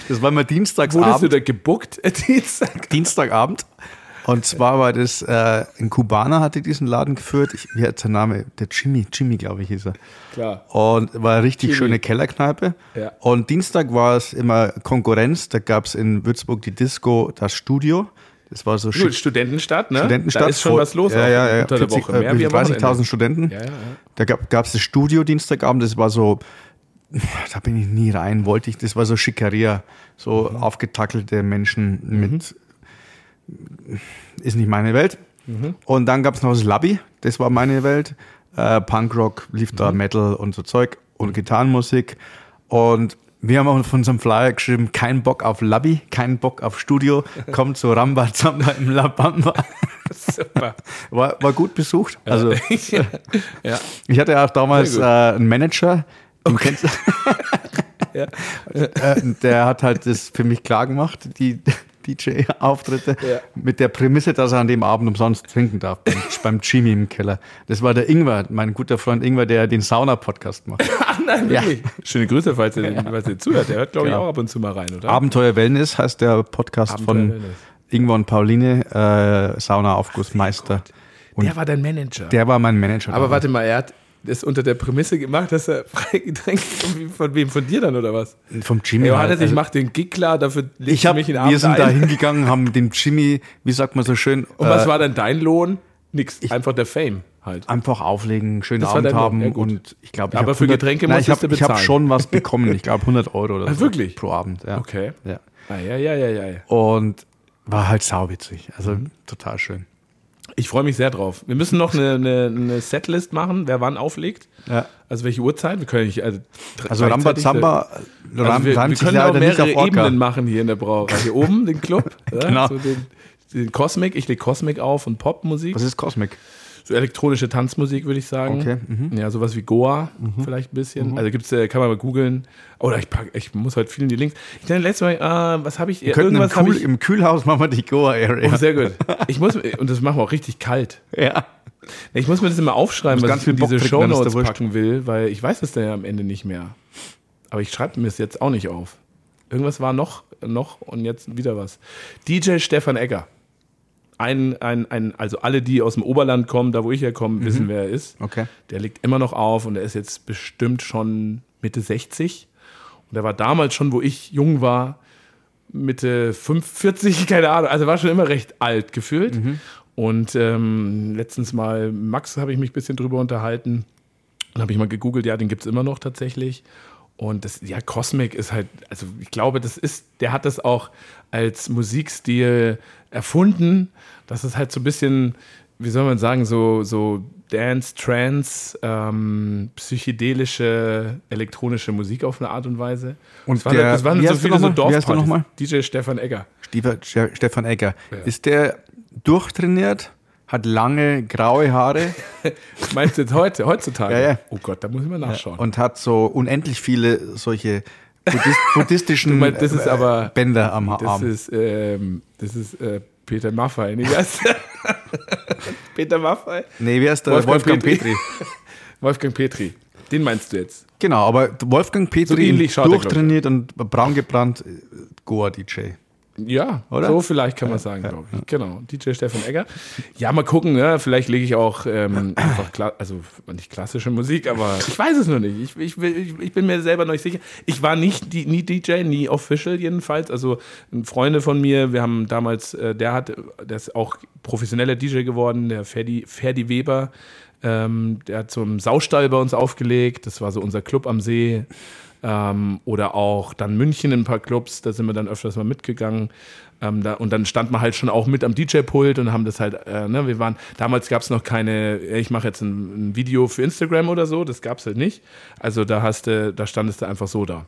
Das war immer Wurdest du Dienstagsabend. da gebuckt, äh, Dienstag? Dienstagabend. Und zwar war das, äh, ein Kubaner hatte diesen Laden geführt. Ich, wie hat der Name? Der Jimmy, Jimmy, glaube ich, hieß er. Klar. Und war eine richtig Jimmy. schöne Kellerkneipe. Ja. Und Dienstag war es immer Konkurrenz. Da gab es in Würzburg die Disco, das Studio. Das war so Gut, schick. Studentenstadt, ne? Studentenstadt. Da ist schon was los ja, ja, ja, unter der 40, Woche. Mehr äh, wie am 30.000 Wochenende. Studenten. Ja, ja, ja. Da gab es das Studio Dienstagabend, das war so, da bin ich nie rein, wollte ich, das war so Schickeria, so Mhm. aufgetackelte Menschen mit, ist nicht meine Welt. Mhm. Und dann gab es noch das Labby, das war meine Welt. Äh, Punkrock lief Mhm. da, Metal und so Zeug. und Gitarrenmusik. Und wir haben auch von unserem Flyer geschrieben, kein Bock auf Labby, kein Bock auf Studio, kommt zu Ramba Zamba im La Bamba. Super. War, war gut besucht. Also ja. ich hatte ja auch damals äh, einen Manager, den kennst du. Ja. äh, der hat halt das für mich klar gemacht, die DJ-Auftritte, Ja. mit der Prämisse, dass er an dem Abend umsonst trinken darf, beim, beim Jimmy im Keller. Das war der Ingwer, mein guter Freund Ingwer, der den Sauna-Podcast macht. Ach nein, wirklich. Schöne Grüße, falls ihr, falls ihr zuhört. Der hört, glaube ich, Genau. auch ab und zu mal rein, oder? Abenteuer Wellness heißt der Podcast Abenteuer von Wellness. Ingwer und Pauline, äh, Sauna-Aufgussmeister. Und der war dein Manager. der war mein Manager. Aber warte mal, er hat das unter der Prämisse gemacht, dass er freie Getränke von, wem? Von dir dann, oder was? Vom Jimmy. Halt. Johannes, ich Also- mach den Gig klar, dafür legst ich hab, mich in den wir Abend sind da hingegangen, haben dem Jimmy, wie sagt man so schön, Und was äh, war dann dein Lohn? Nix, einfach der Fame halt. einfach auflegen, schönen Das Abend haben ja, und ich glaube, ich Aber für 100 Getränke nein, ich hab, Ich habe schon was bekommen, ich glaube 100 Euro oder Ah, so wirklich? pro Abend. Ja. Okay. Ja. Ah, ja, ja, ja, ja. ja. Und war halt sauwitzig, also Mhm. total schön. Ich freue mich sehr drauf. Wir müssen noch eine, eine, eine Setlist machen, wer wann auflegt. Ja. Also welche Uhrzeit? Wir können nicht. Also, Also Rambazamba, Also wir, wir sich können auch mehrere. Ebenen machen hier in der Brauerei. Hier oben den Club, ja, Genau. so den, den Cosmic. Ich lege Cosmic auf und Popmusik. Was ist Cosmic? So elektronische Tanzmusik, würde ich sagen. Okay, mhm. Ja, sowas wie Goa vielleicht ein bisschen. Also gibt's, äh, kann man mal googeln. Oder ich pack, ich muss heute viel in die Links. Ich dachte letztes Mal, äh, was habe ich? Wir könnten im, irgendwas habe Kühl, ich. im Kühlhaus machen wir die Goa-Area. Oh, sehr gut. Ich muss, und das machen wir auch richtig kalt. ja. Ich muss mir das immer aufschreiben, was ich in diese Shownotes packen will, weil ich weiß es dann ja am Ende nicht mehr. Aber ich schreibe mir es jetzt auch nicht auf. Irgendwas war noch, noch und jetzt wieder was. DJ Stefan Egger. Ein, ein, ein, also alle, die aus dem Oberland kommen, da wo ich herkomme, wissen, wer er ist. Okay. Der liegt immer noch auf und er ist jetzt bestimmt schon Mitte 60. Und er war damals schon, wo ich jung war, Mitte 45, keine Ahnung. Also war schon immer recht alt gefühlt. Und ähm, letztens mal, Max, habe ich mich ein bisschen drüber unterhalten. Dann habe ich mal gegoogelt, ja, den gibt es immer noch tatsächlich. Und das, ja, Cosmic ist halt, also ich glaube, das ist, der hat das auch als Musikstil erfunden. Das ist halt so ein bisschen, wie soll man sagen, so, so Dance, Trance, ähm, psychedelische, elektronische Musik auf eine Art und Weise. Und das waren, der- das waren wie so viele so Dorfpartys. DJ Stefan Egger. Stefan Egger. Ist der durchtrainiert, hat lange graue Haare Meinst du jetzt heute, heutzutage? Ja, ja. Oh Gott, da muss ich mal nachschauen. und hat so unendlich viele solche Buddhist, buddhistischen meinst, das ist äh, aber- Bänder am Das Arm. ist, ähm, das ist äh, Peter Maffay. Heißt der? Peter Maffay? Nee, wie heißt der? Wolfgang Wolfgang, Petri. Petri. Wolfgang Petri. Den meinst du jetzt? Genau, aber Wolfgang Petri ich. durchtrainiert und braun gebrannt, äh, Goa-DJ. Ja, Oder? so vielleicht kann man sagen, glaube ich. Genau, DJ Stefan Egger. Ja, mal gucken, ne? vielleicht lege ich auch ähm, einfach, kla also nicht klassische Musik, aber ich weiß es noch nicht. Ich, ich, will- ich, bin mir selber noch nicht sicher. Ich war nicht nie DJ, nie official jedenfalls. Also ein Freunde von mir, wir haben damals, äh, der hat, der ist auch professioneller DJ geworden, der Ferdi, Ferdi Weber. Ähm, der hat so einen Saustall bei uns aufgelegt. Das war so unser Club am See. Ähm, oder auch dann München in ein paar Clubs, da sind wir dann öfters mal mitgegangen. Ähm, da, und dann stand man halt schon auch mit am DJ-Pult und haben das halt, äh, ne, wir waren, damals gab es noch keine, ich mache jetzt ein, ein Video für Instagram oder so, das gab es halt nicht. Also da hast du, da standest du einfach so da.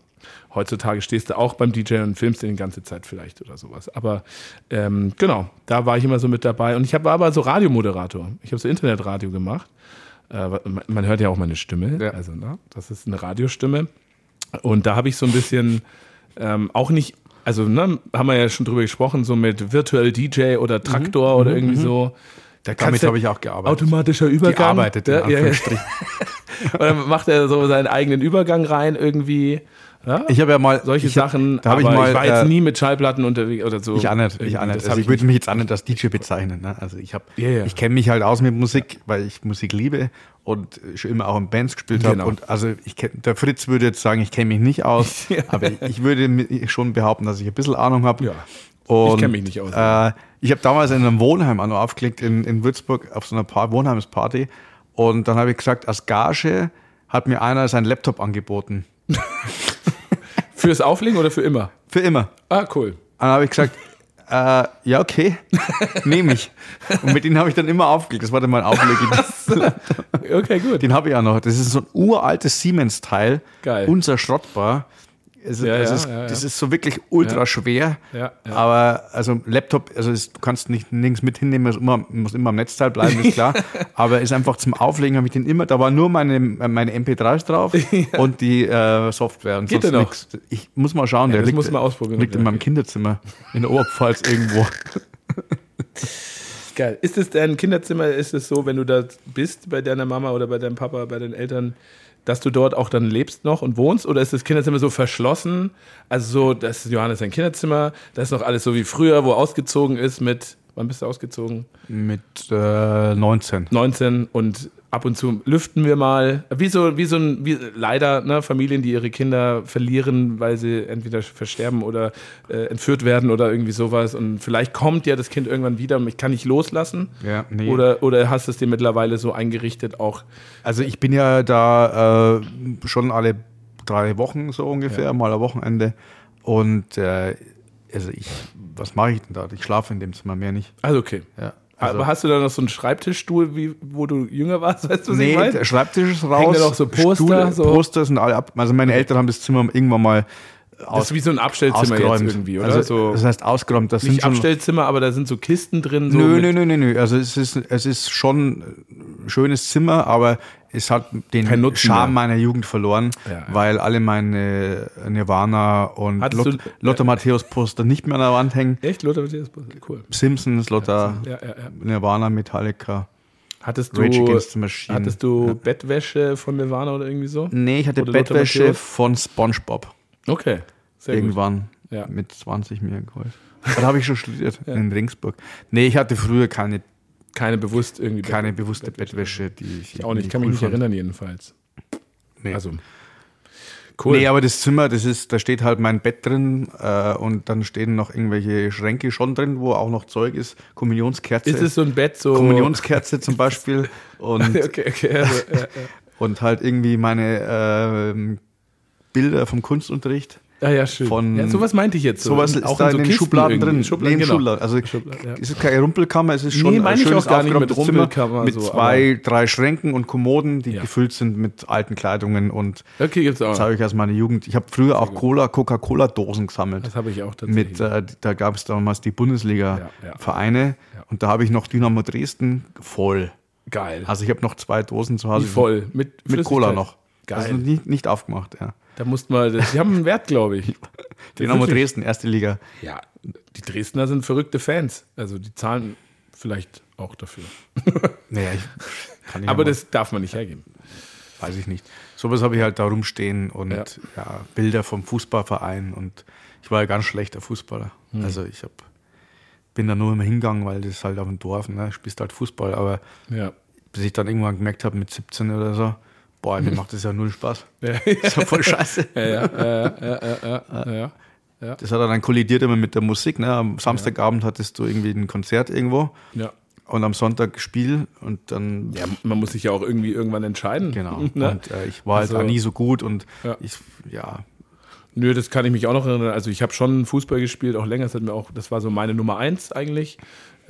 Heutzutage stehst du auch beim DJ und filmst den die ganze Zeit vielleicht oder sowas. Aber ähm, genau, da war ich immer so mit dabei. Und ich hab, war aber so Radiomoderator. Ich habe so Internetradio gemacht. Äh, man, man hört ja auch meine Stimme. Ja. Also, ne, das ist eine Radiostimme. Und da habe ich so ein bisschen ähm, auch nicht, also ne, haben wir ja schon drüber gesprochen, so mit Virtual DJ oder Traktor oder irgendwie so. Da Damit habe ich auch gearbeitet. Automatischer Übergang. Gearbeitet, in ja, ja, ja. Und dann macht er so seinen eigenen Übergang rein irgendwie. Ja? Ich habe ja mal Solche ich Sachen, Da habe ich mal. ich war jetzt äh, nie mit Schallplatten unterwegs oder so. Ich auch nicht, ich nicht. das Also ich würde mich jetzt auch nicht als DJ bezeichnen. Ne? Also ich habe, Ja, ja. ich kenne mich halt aus mit Musik, weil ich Musik liebe und schon immer auch in Bands gespielt habe. Genau. Und also ich kenn, der Fritz würde jetzt sagen, ich kenne mich nicht aus, Ja. aber ich würde schon behaupten, dass ich ein bisschen Ahnung habe. Ja. Und, Ich kenn mich nicht aus. Äh, ich habe damals in einem Wohnheim auch noch aufgelegt in, in Würzburg auf so einer Par Wohnheimsparty und dann habe ich gesagt, als Gage hat mir einer seinen Laptop angeboten. Fürs Auflegen oder für immer? Für immer. Ah, cool. Dann habe ich gesagt, Äh, ja, okay. Nehme ich. Und mit denen habe ich dann immer aufgelegt. Das war dann mein Aufleger. Okay, gut. Den habe ich auch noch. Das ist so ein uraltes Siemens-Teil. Geil. Unzerschrottbar. Es, Ja, es ja, ist, ja. Das ist so wirklich ultra schwer. Aber also Laptop, also es, du kannst nicht nirgends mit hinnehmen, muss immer, muss immer am Netzteil bleiben, ist klar. Aber ist einfach zum Auflegen habe ich den immer, da war nur meine, meine MP3s drauf und die äh, Software und Geht sonst nichts. Ich muss mal schauen, der das liegt, muss man ausprobieren. liegt in meinem Kinderzimmer in der Oberpfalz irgendwo. Geil. Ist es dein Kinderzimmer, ist es so, wenn du da bist bei deiner Mama oder bei deinem Papa, bei den Eltern, dass du dort auch dann lebst noch und wohnst? Oder ist das Kinderzimmer so verschlossen? Also so, das ist Johannes sein Kinderzimmer, das ist noch alles so wie früher, wo ausgezogen ist mit, wann bist du ausgezogen? Mit äh, 19. 19 und ab und zu lüften wir mal. Wie so, wie so ein, wie, leider, ne, Familien, die ihre Kinder verlieren, weil sie entweder versterben oder äh, entführt werden oder irgendwie sowas. Und vielleicht kommt ja das Kind irgendwann wieder und ich kann nicht loslassen. Ja, nee. Oder, oder hast du es dir mittlerweile so eingerichtet, auch Also ich bin ja da äh, schon alle drei Wochen so ungefähr, Ja. mal am Wochenende. Und äh, also ich, was mache ich denn da? Ich schlafe in dem Zimmer mehr nicht. Also okay. Ja. Also, Aber hast du da noch so einen Schreibtischstuhl, wie, wo du jünger warst? Weißt du, was ich nee, meine? der Schreibtisch ist raus. Hängen da noch so Poster, so? Poster sind alle ab. Also meine Eltern haben das Zimmer irgendwann mal Das ist wie so ein Abstellzimmer jetzt ausgeräumt. irgendwie, oder? Also, so, Das heißt ausgeräumt. Das nicht Abstellzimmer, aber da sind so Kisten drin. So Nö, nö, nö, nö, nö. Also es ist, es ist schon ein schönes Zimmer, aber es hat den Charme meiner Jugend verloren, Ja, ja. weil alle meine Nirvana und Hattest Lot du- Lothar Matthäus Poster nicht mehr an der Wand hängen. Echt, Lothar Matthäus? Cool. Simpsons, Lothar, Ja, ja, ja. Nirvana, Metallica, Hattest du, hattest du Bettwäsche von Nirvana oder irgendwie so? Nee, ich hatte Oder Bettwäsche von SpongeBob. Okay, sehr gut. Irgendwann Ja. mit 20 mir geholt. Da habe ich schon studiert in Ringsburg. Nee, ich hatte früher keine, Keine bewusst irgendwie. keine bewusste Bettwäsche, die ich Ich auch nicht, irgendwie kann mich cool nicht fand. erinnern jedenfalls. Nee. Also, cool. Nee, aber das Zimmer, das ist, da steht halt mein Bett drin äh, und dann stehen noch irgendwelche Schränke schon drin, wo auch noch Zeug ist. Kommunionskerze. ist es so ein Bett so... Kommunionskerze zum Beispiel. Und, Okay, okay. Also, ja, ja. und halt irgendwie meine ähm, Bilder vom Kunstunterricht. Ah, ja, schön. Von- ja, sowas meinte ich jetzt. So. Sowas ist da in den Kisten Schubladen irgendwie. drin. Schubladen, Nee, in genau. Schubladen. Also Schubladen, ja. es ist keine Rumpelkammer, es ist schon Nee, ein schönes aufgeräumtes Zimmer mit so, zwei, drei Schränken und Kommoden, die Ja. gefüllt sind mit alten Kleidungen und Okay, gibt's auch. das habe ich aus meiner Jugend. Ich habe früher auch Cola, Coca-Cola-Dosen gesammelt. Das habe ich auch tatsächlich. mit, äh, da gab es damals die Ja, ja. Bundesliga-Vereine Ja. und da habe ich noch Dynamo Dresden voll. Geil. Also ich habe noch zwei Dosen zu Wie Hause. voll. Mit, Mit. Cola noch. Geil. Also nicht, nicht aufgemacht, ja. Da musst mal, die haben einen Wert, glaube ich. Dynamo? Dresden, erste Liga. Ja, die Dresdner sind verrückte Fans. Also die zahlen vielleicht auch dafür. Naja, ich kann ich Aber das darf man nicht hergeben. weiß ich nicht. Sowas habe ich halt da rumstehen und Ja. ja. Bilder vom Fußballverein und ich war ja ganz schlechter Fußballer. Hm. Also ich hab, bin da nur immer hingegangen, weil das ist halt auf dem Dorf, ne? spielst halt Fußball, aber Ja. bis ich dann irgendwann gemerkt habe mit 17 oder so, boah, mir macht das ja null Spaß. Ja, Das ist ja voll scheiße. ja, ja, ja, ja. Das hat dann kollidiert immer mit der Musik. Ne? Am Samstagabend hattest du irgendwie ein Konzert irgendwo ja. und am Sonntag Spiel und dann Ja, man muss sich ja auch irgendwie irgendwann entscheiden. genau. Ne? Und äh, ich war halt Also- auch nie so gut und Ja. ich ja Nö, das kann ich mich auch noch erinnern. Also ich habe schon Fußball gespielt, auch länger. Das, hat mir auch, das war so meine Nummer eins eigentlich,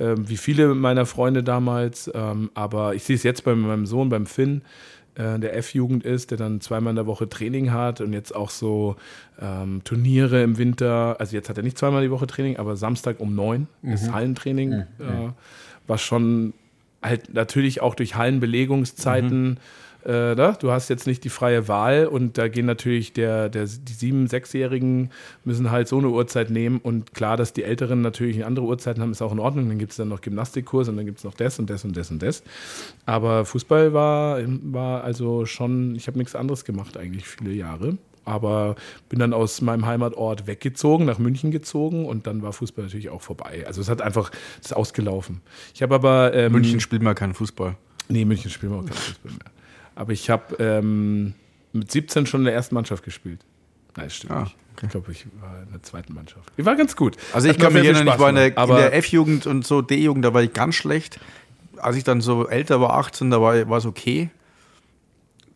ähm, wie viele meiner Freunde damals. Ähm, aber ich sehe es jetzt bei meinem Sohn, beim Finn, äh, der F-Jugend ist, der dann zweimal in der Woche Training hat und jetzt auch so ähm, Turniere im Winter. Also jetzt hat er nicht zweimal die Woche Training, aber Samstag um neun ist Hallentraining. Äh, was schon halt natürlich auch durch Hallenbelegungszeiten. Äh, da, du hast jetzt nicht die freie Wahl und da gehen natürlich der, der, die sieben-, sechsjährigen müssen halt so eine Uhrzeit nehmen und klar, dass die Älteren natürlich andere Uhrzeiten haben, ist auch in Ordnung. Dann gibt es dann noch Gymnastikkurs und dann gibt es noch das und das und das und das. Aber Fußball war, war also schon, ich habe nichts anderes gemacht eigentlich viele Jahre. Aber bin dann aus meinem Heimatort weggezogen, nach München gezogen und dann war Fußball natürlich auch vorbei. Also es hat einfach, es ist ausgelaufen. Ich habe aber ähm, München spielt mal keinen Fußball. Nee, München spielen wir auch keinen Fußball mehr. Aber ich habe ähm, mit 17 schon in der ersten Mannschaft gespielt. Nein, das stimmt Ah, nicht. Ich glaube, ich war in der zweiten Mannschaft. Die war ganz gut. Also Hat ich kann mich erinnern, ich war in der, der F-Jugend und so D-Jugend, da war ich ganz schlecht. Als ich dann so älter war, 18, da war es okay.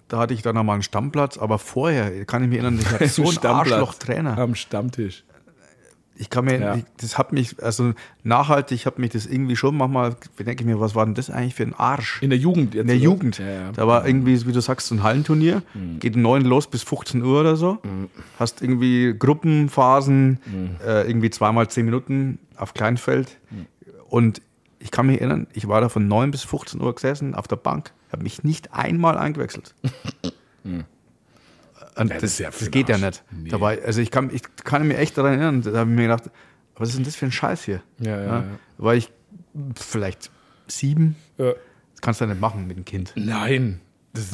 Da hatte ich dann nochmal einen Stammplatz, aber vorher kann ich mich erinnern, ich hatte so einen Arschloch-Trainer. Am Stammtisch. Ich kann mir, Ja. das hat mich, also nachhaltig hat mich das irgendwie schon manchmal, denke ich mir, was war denn das eigentlich für ein Arsch? In der Jugend jetzt. In der oder? Jugend. Ja, ja. Da war irgendwie, wie du sagst, so ein Hallenturnier. Mhm. Geht um 9 los bis 15 Uhr oder so. Hast irgendwie Gruppenphasen, Mhm. äh, irgendwie zweimal 10 Minuten auf Kleinfeld. Und ich kann mich erinnern, ich war da von 9 bis 15 Uhr gesessen auf der Bank, habe mich nicht einmal eingewechselt. Und das das, ja das geht ja nicht. Nee. Dabei, also ich kann, ich kann mich echt daran erinnern, da habe ich mir gedacht, was ist denn das für ein Scheiß hier? Ja, ja, ja. War ich vielleicht sieben? Ja. Das kannst du ja nicht machen mit dem Kind. Nein.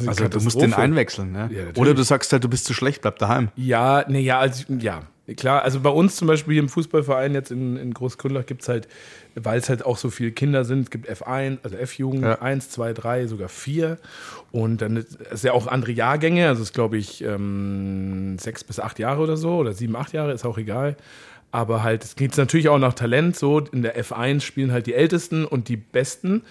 Also du musst den einwechseln, ne? Oder du sagst halt, du bist zu schlecht, bleib daheim. Ja, nee, ja, also, ja, klar. Also bei uns zum Beispiel hier im Fußballverein jetzt in, in Großkundlach gibt es halt, weil es halt auch so viele Kinder sind, gibt F1, also F-Jugend, Ja. 1, 2, 3, sogar 4. Und dann ist es ja auch andere Jahrgänge, also es ist glaube ich ähm, sechs bis acht Jahre oder so, oder sieben, acht Jahre, ist auch egal. Aber halt, es geht natürlich auch nach Talent so. In der F1 spielen halt die Ältesten und die Besten.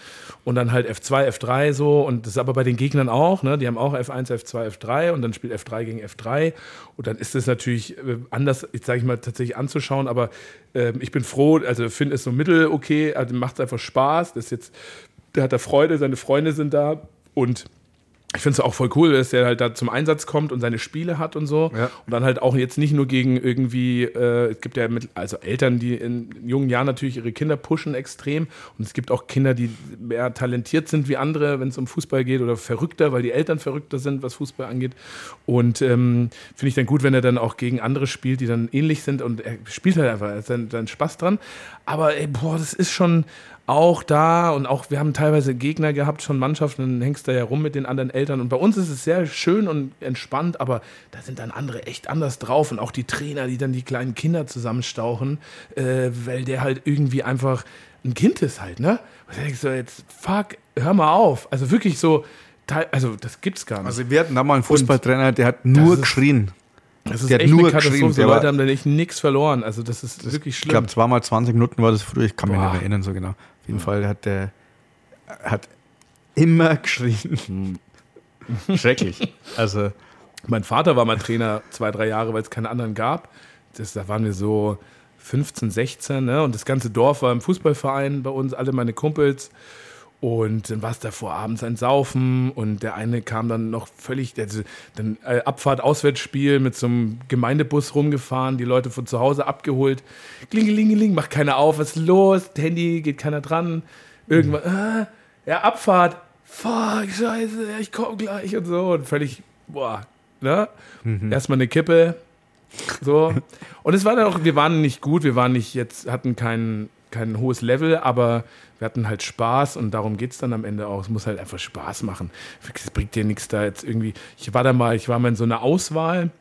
Und dann halt F2, F3 so. Und das ist aber bei den Gegnern auch. Ne? Die haben auch F1, F2, F3 und dann spielt F3 gegen F3. Und dann ist es natürlich äh, anders, ich sage ich mal, tatsächlich anzuschauen. Aber ähm, ich bin froh, also finde es so mittel okay. Also macht einfach Spaß. Das jetzt, der hat da Freude, seine Freunde sind da. Und ich finde es auch voll cool, dass er halt da zum Einsatz kommt und seine Spiele hat und so. Ja. Und dann halt auch jetzt nicht nur gegen irgendwie, äh, es gibt ja mit, also Eltern, die in jungen Jahren natürlich ihre Kinder pushen extrem. Und es gibt auch Kinder, die mehr talentiert sind wie andere, wenn es um Fußball geht oder verrückter, weil die Eltern verrückter sind, was Fußball angeht. Und ähm, finde ich dann gut, wenn er dann auch gegen andere spielt, die dann ähnlich sind. Und er spielt halt einfach, er hat seinen, seinen Spaß dran. Aber ey, boah, das ist schon auch da und auch wir haben teilweise Gegner gehabt, schon Mannschaften, dann hängst du da ja rum mit den anderen Eltern und bei uns ist es sehr schön und entspannt, aber da sind dann andere echt anders drauf und auch die Trainer, die dann die kleinen Kinder zusammenstauchen, äh, weil der halt irgendwie einfach ein Kind ist halt, ne? Und da denkst du jetzt, fuck, hör mal auf. Also wirklich so, also das gibt's gar nicht. Also wir hatten da mal einen Fußballtrainer, der hat nur geschrien. das ist der hat echt nur eine Katastrophe. der Leute haben da echt nichts verloren. Also das ist wirklich Ich schlimm. glaube, zweimal 20 Minuten war das früher, ich kann mich Boah. nicht erinnern so genau. Auf jeden Fall hat der hat immer geschrien. Schrecklich. Also Mein Vater war mal Trainer zwei, drei Jahre, weil es keine anderen gab. Das, da waren wir so 15, 16, ne? Und das ganze Dorf war im Fußballverein bei uns, alle meine Kumpels. Und dann war es davor abends ein Saufen und der eine kam dann noch völlig, also dann äh, Abfahrt, Auswärtsspiel mit so einem Gemeindebus rumgefahren, die Leute von zu Hause abgeholt. Klingelingeling, macht keiner auf, was ist los? Handy, geht keiner dran. Irgendwann, äh, ja, Abfahrt, fuck, scheiße, ich komme gleich und so. Und völlig, boah, ne? Erstmal eine Kippe, so. Und es war dann auch, wir waren nicht gut, wir waren nicht jetzt, hatten kein, kein hohes Level, aber wir hatten halt Spaß und darum geht es dann am Ende auch. Es muss halt einfach Spaß machen. Es bringt dir nichts da jetzt irgendwie. Ich war da mal, ich war mal in so einer Auswahl.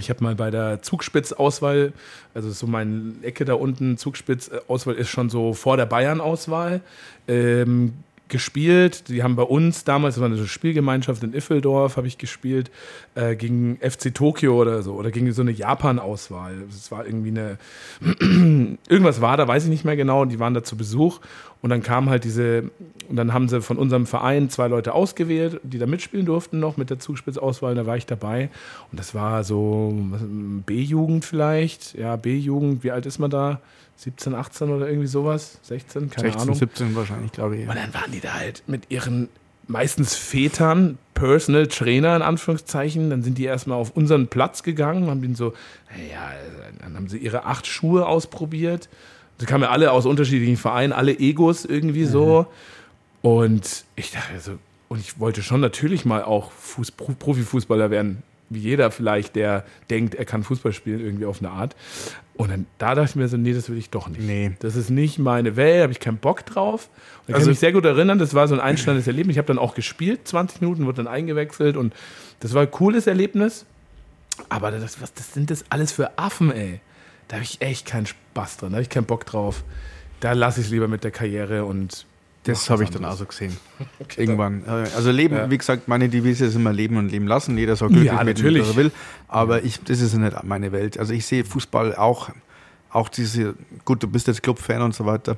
Ich habe mal bei der Zugspitz-Auswahl, also so meine Ecke da unten, Zugspitz-Auswahl ist schon so vor der Bayern-Auswahl, ähm, gespielt. Die haben bei uns damals, das war eine Spielgemeinschaft in Iffeldorf, habe ich gespielt, äh, gegen FC Tokio oder so, oder gegen so eine Japan-Auswahl. Es war irgendwie eine, irgendwas war da, weiß ich nicht mehr genau, die waren da zu Besuch und dann kam halt diese, und dann haben sie von unserem Verein zwei Leute ausgewählt, die da mitspielen durften noch mit der Zugspitzauswahl, da war ich dabei und das war so B-Jugend vielleicht, ja B-Jugend, wie alt ist man da? 17, 18 oder irgendwie sowas? 16, keine 16, Ahnung. 17 wahrscheinlich, glaube ich. Und dann waren die da halt mit ihren meistens Vätern, Personal Trainer in Anführungszeichen. Dann sind die erstmal auf unseren Platz gegangen, haben den so, ja, dann haben sie ihre acht Schuhe ausprobiert. Sie kamen ja alle aus unterschiedlichen Vereinen, alle Egos irgendwie so. Und ich dachte so, und ich wollte schon natürlich mal auch Fuß, Pro- Profifußballer werden, wie jeder vielleicht, der denkt, er kann Fußball spielen, irgendwie auf eine Art. Und dann da dachte ich mir so, nee, das will ich doch nicht. Nee. Das ist nicht meine Welt, habe ich keinen Bock drauf. Und ich kann Also- mich sehr gut erinnern, das war so ein einschneidendes Erlebnis. Ich habe dann auch gespielt, 20 Minuten, wurde dann eingewechselt und das war ein cooles Erlebnis. Aber das, was das sind das alles für Affen, ey? Da habe ich echt keinen Spaß dran, da habe ich keinen Bock drauf. Da lasse ich es lieber mit der Karriere und Das habe ich dann auch so gesehen. Irgendwann. Äh, Also Leben, Ja. wie gesagt, meine Devise ist immer leben und leben lassen. Jeder soll glücklich Ja, mit dem, natürlich. was er will. Aber ich, das ist nicht meine Welt. Also ich sehe Fußball auch, auch diese, gut, du bist jetzt Clubfan und so weiter.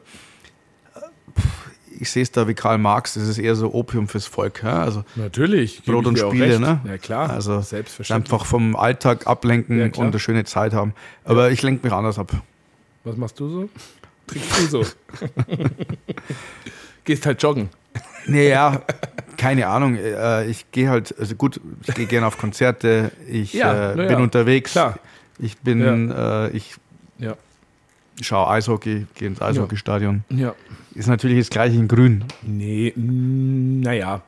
Ich sehe es da wie Karl Marx, das ist eher so Opium fürs Volk. Ja? Also Natürlich. Brot und Spiele, ne? Ja, klar. Also selbstverständlich. einfach vom Alltag ablenken Ja, und eine schöne Zeit haben. Aber ich lenke mich anders ab. Was machst du so? Trinkst du so? Gehst halt joggen. Naja, keine Ahnung. Äh, ich gehe halt, also gut, ich gehe gerne auf Konzerte, ich Ja, äh, ja, bin unterwegs, klar. ich bin, äh, ich Ja. Schaue Eishockey, gehe ins Eishockeystadion. Ja. Ist natürlich das gleiche in Grün. Nee, mm, naja.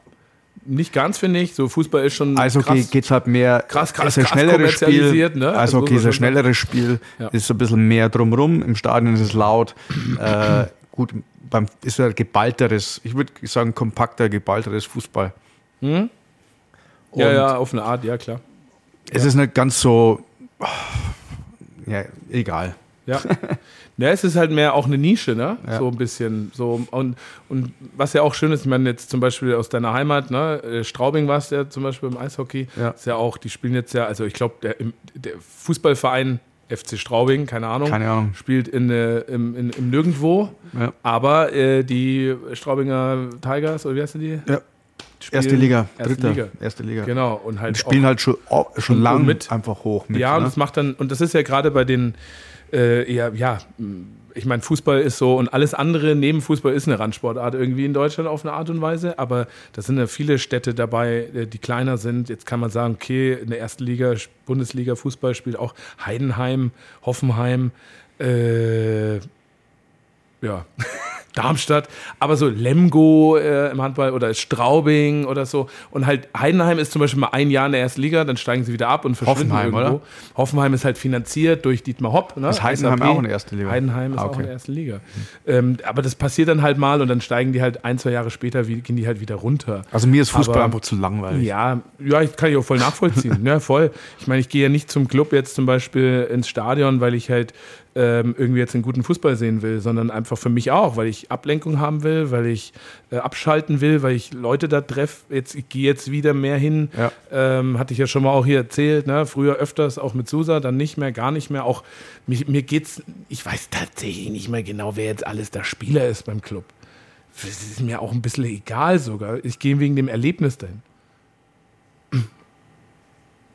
Nicht ganz, finde ich. So Fußball ist schon Eishockey geht es halt mehr, krass, krass, ist ein schnelleres Spiel. ne? Das Eishockey ist ein schnelleres Spiel, Ja. ist so ein bisschen mehr drumrum. Im Stadion ist es laut. äh, gut, beim, ist ein geballteres, ich würde sagen kompakter, geballteres Fußball. ja, Und ja, auf eine Art, ja, klar. Es ist nicht ganz so, ja, egal. Ja. ja, es ist halt mehr auch eine Nische, ne? Ja. So ein bisschen. So, und, und was ja auch schön ist, ich meine, jetzt zum Beispiel aus deiner Heimat, ne? äh, Straubing warst du ja zum Beispiel im Eishockey. Ja. Ist ja auch, die spielen jetzt ja, also ich glaube, der, der Fußballverein FC Straubing, keine Ahnung, Keine Ahnung. spielt in, äh, im, in, im Nirgendwo. Ja. Aber äh, die Straubinger Tigers, oder wie heißen die? Ja. Spielen Erste Liga, Erste dritte, Liga. erste Liga. Genau. Und halt Und spielen halt schon, oh, schon schon lang mit. einfach hoch mit. Ja, und ne? das macht dann, und das ist ja gerade bei den, äh, ja, ja, ich meine, Fußball ist so und alles andere neben Fußball ist eine Randsportart irgendwie in Deutschland auf eine Art und Weise, aber da sind ja viele Städte dabei, äh, die kleiner sind. Jetzt kann man sagen, okay, in der ersten Liga, Bundesliga Fußball spielt auch Heidenheim, Hoffenheim, äh, ja, Darmstadt, aber so Lemgo äh, im Handball oder Straubing oder so. Und halt Heidenheim ist zum Beispiel mal ein Jahr in der ersten Liga, dann steigen sie wieder ab und verschwinden Hoffenheim, irgendwo. oder? Hoffenheim ist halt finanziert durch Dietmar Hopp. Ne? Ist Heidenheim SAP. auch in der ersten Liga? Heidenheim ist Ah, auch okay. in der ersten Liga. Ähm, aber das passiert dann halt mal und dann steigen die halt ein, zwei Jahre später, wie, gehen die halt wieder runter. Also mir ist Fußball Aber- einfach zu langweilig. Ja, ja, ich kann ich auch voll nachvollziehen. ja, voll. Ich meine, ich gehe ja nicht zum Club jetzt zum Beispiel ins Stadion, weil ich halt ähm, irgendwie jetzt einen guten Fußball sehen will, sondern einfach für mich auch, weil ich Ablenkung haben will, weil ich äh, abschalten will, weil ich Leute da treffe. Jetzt, ich gehe jetzt wieder mehr hin. Ja. Ähm, hatte ich ja schon mal auch hier erzählt, ne? früher öfters auch mit Susa, dann nicht mehr, gar nicht mehr. Auch mir, mir geht's, ich weiß tatsächlich nicht mehr genau, wer jetzt alles der Spieler ist beim Club. Das ist mir auch ein bisschen egal sogar. Ich gehe wegen dem Erlebnis dahin.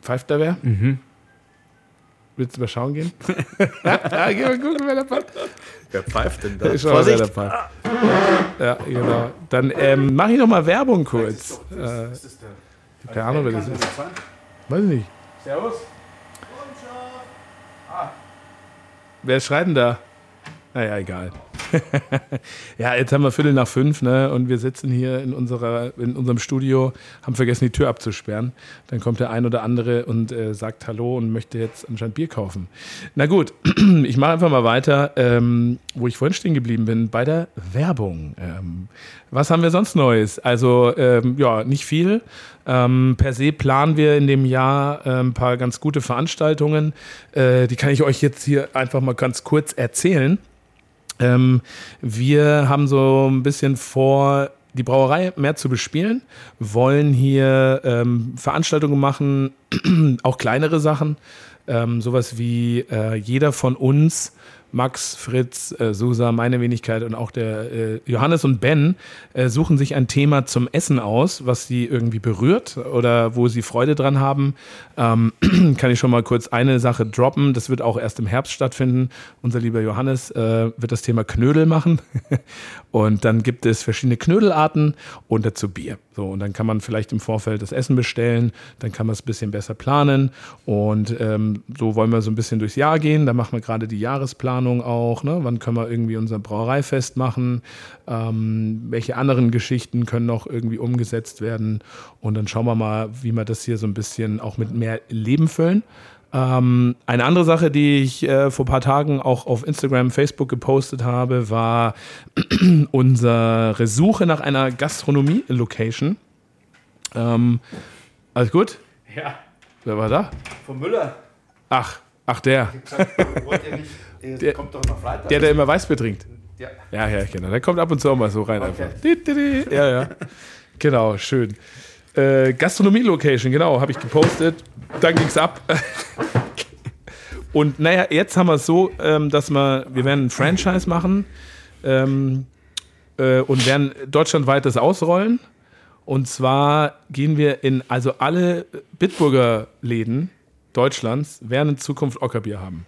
Pfeift da wer? Mhm. Willst du mal schauen gehen? ja, geh mal gucken, wer da pfeift. Wer pfeift denn Ich schau mal, wer da pfeift. Ja, genau. Dann ähm, mache ich noch mal Werbung kurz. Äh, keine Ahnung, wer das ist. Weiß ich nicht. Servus. Wer schreit denn da? Naja, egal. ja, jetzt haben wir Viertel nach fünf, ne? Und wir sitzen hier in, unserer, in unserem Studio, haben vergessen, die Tür abzusperren. Dann kommt der ein oder andere und äh, sagt Hallo und möchte jetzt anscheinend Bier kaufen. Na gut, ich mache einfach mal weiter, ähm, wo ich vorhin stehen geblieben bin, bei der Werbung. Ähm, was haben wir sonst Neues? Also, ähm, ja, nicht viel. Ähm, per se planen wir in dem Jahr äh, ein paar ganz gute Veranstaltungen. Äh, die kann ich euch jetzt hier einfach mal ganz kurz erzählen. Ähm, wir haben so ein bisschen vor, die Brauerei mehr zu bespielen, wollen hier ähm, Veranstaltungen machen, auch kleinere Sachen, ähm, sowas wie äh, jeder von uns, Max, Fritz, äh, Susa, meine Wenigkeit und auch der äh, Johannes und Ben äh, suchen sich ein Thema zum Essen aus, was sie irgendwie berührt oder wo sie Freude dran haben. Ähm, kann ich schon mal kurz eine Sache droppen. Das wird auch erst im Herbst stattfinden. Unser lieber Johannes äh, wird das Thema Knödel machen. und dann gibt es verschiedene Knödelarten und dazu Bier. So, und dann kann man vielleicht im Vorfeld das Essen bestellen, dann kann man es ein bisschen besser planen. Und ähm, so wollen wir so ein bisschen durchs Jahr gehen. Da machen wir gerade die Jahresplanung auch. Ne? Wann können wir irgendwie unser Brauereifest machen? Ähm, welche anderen Geschichten können noch irgendwie umgesetzt werden? Und dann schauen wir mal, wie wir das hier so ein bisschen auch mit mehr Leben füllen. Ähm, eine andere Sache, die ich äh, vor ein paar Tagen auch auf Instagram, Facebook gepostet habe, war unsere Suche nach einer Gastronomie-Location. Ähm, alles gut? Ja, Wer war da? von Müller. Ach, ach der. Wollt ihr nicht, der, Der- kommt doch noch Freitag. Der, der immer Weißbier trinkt. ja. Ja, ja, genau. Der kommt ab und zu auch mal so rein Okay. einfach. Ja, ja. Genau, schön. Äh, Gastronomie-Location, genau, habe ich gepostet. Dann ging's ab. Und naja, jetzt haben wir es so, ähm, dass wir, wir werden ein Franchise machen ähm, äh, und werden deutschlandweit das ausrollen. Und zwar gehen wir in, also alle Bitburger Läden Deutschlands werden in Zukunft Ockerbier haben.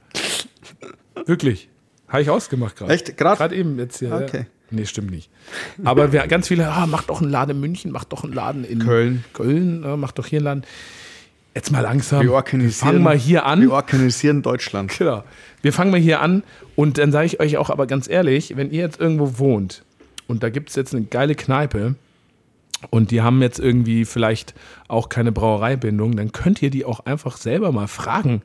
Wirklich. Habe ich ausgemacht gerade. Echt? Grad? Gerade eben jetzt hier. Okay. Ja. Nee, stimmt nicht. Aber wir, ganz viele, ah, mach doch einen Laden in München, mach doch einen Laden in Köln. Köln, äh, mach doch hier einen Laden. Jetzt mal langsam. Wir organisieren, Fangen mal hier an. Wir organisieren Deutschland. Genau. Wir fangen mal hier an und dann sage ich euch auch aber ganz ehrlich, wenn ihr jetzt irgendwo wohnt und da gibt es jetzt eine geile Kneipe und die haben jetzt irgendwie vielleicht auch keine Brauereibindung, dann könnt ihr die auch einfach selber mal fragen,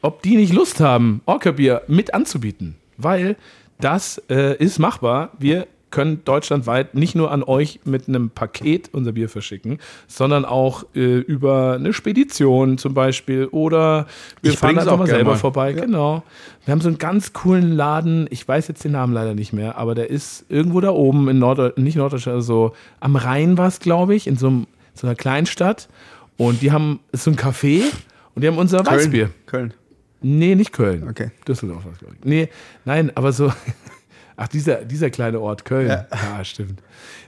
ob die nicht Lust haben, Orca-Bier mit anzubieten. Weil das äh, ist machbar. Wir können deutschlandweit nicht nur an euch mit einem Paket unser Bier verschicken, sondern auch äh, über eine Spedition zum Beispiel oder wir Ich fahren einfach auch mal selber mal. vorbei. Ja. Genau. Wir haben so einen ganz coolen Laden, ich weiß jetzt den Namen leider nicht mehr, aber der ist irgendwo da oben in Nord nicht Norddeutschland, also am Rhein war es, glaube ich, in so, einem, so einer Kleinstadt. Und die haben so ein Café und die haben unser Weißbier. Köln. Nee, nicht Köln. Okay. Düsseldorf war es, glaube ich. Nee, nein, aber so. Ach, dieser, dieser kleine Ort, Köln. Ja, Ja. stimmt.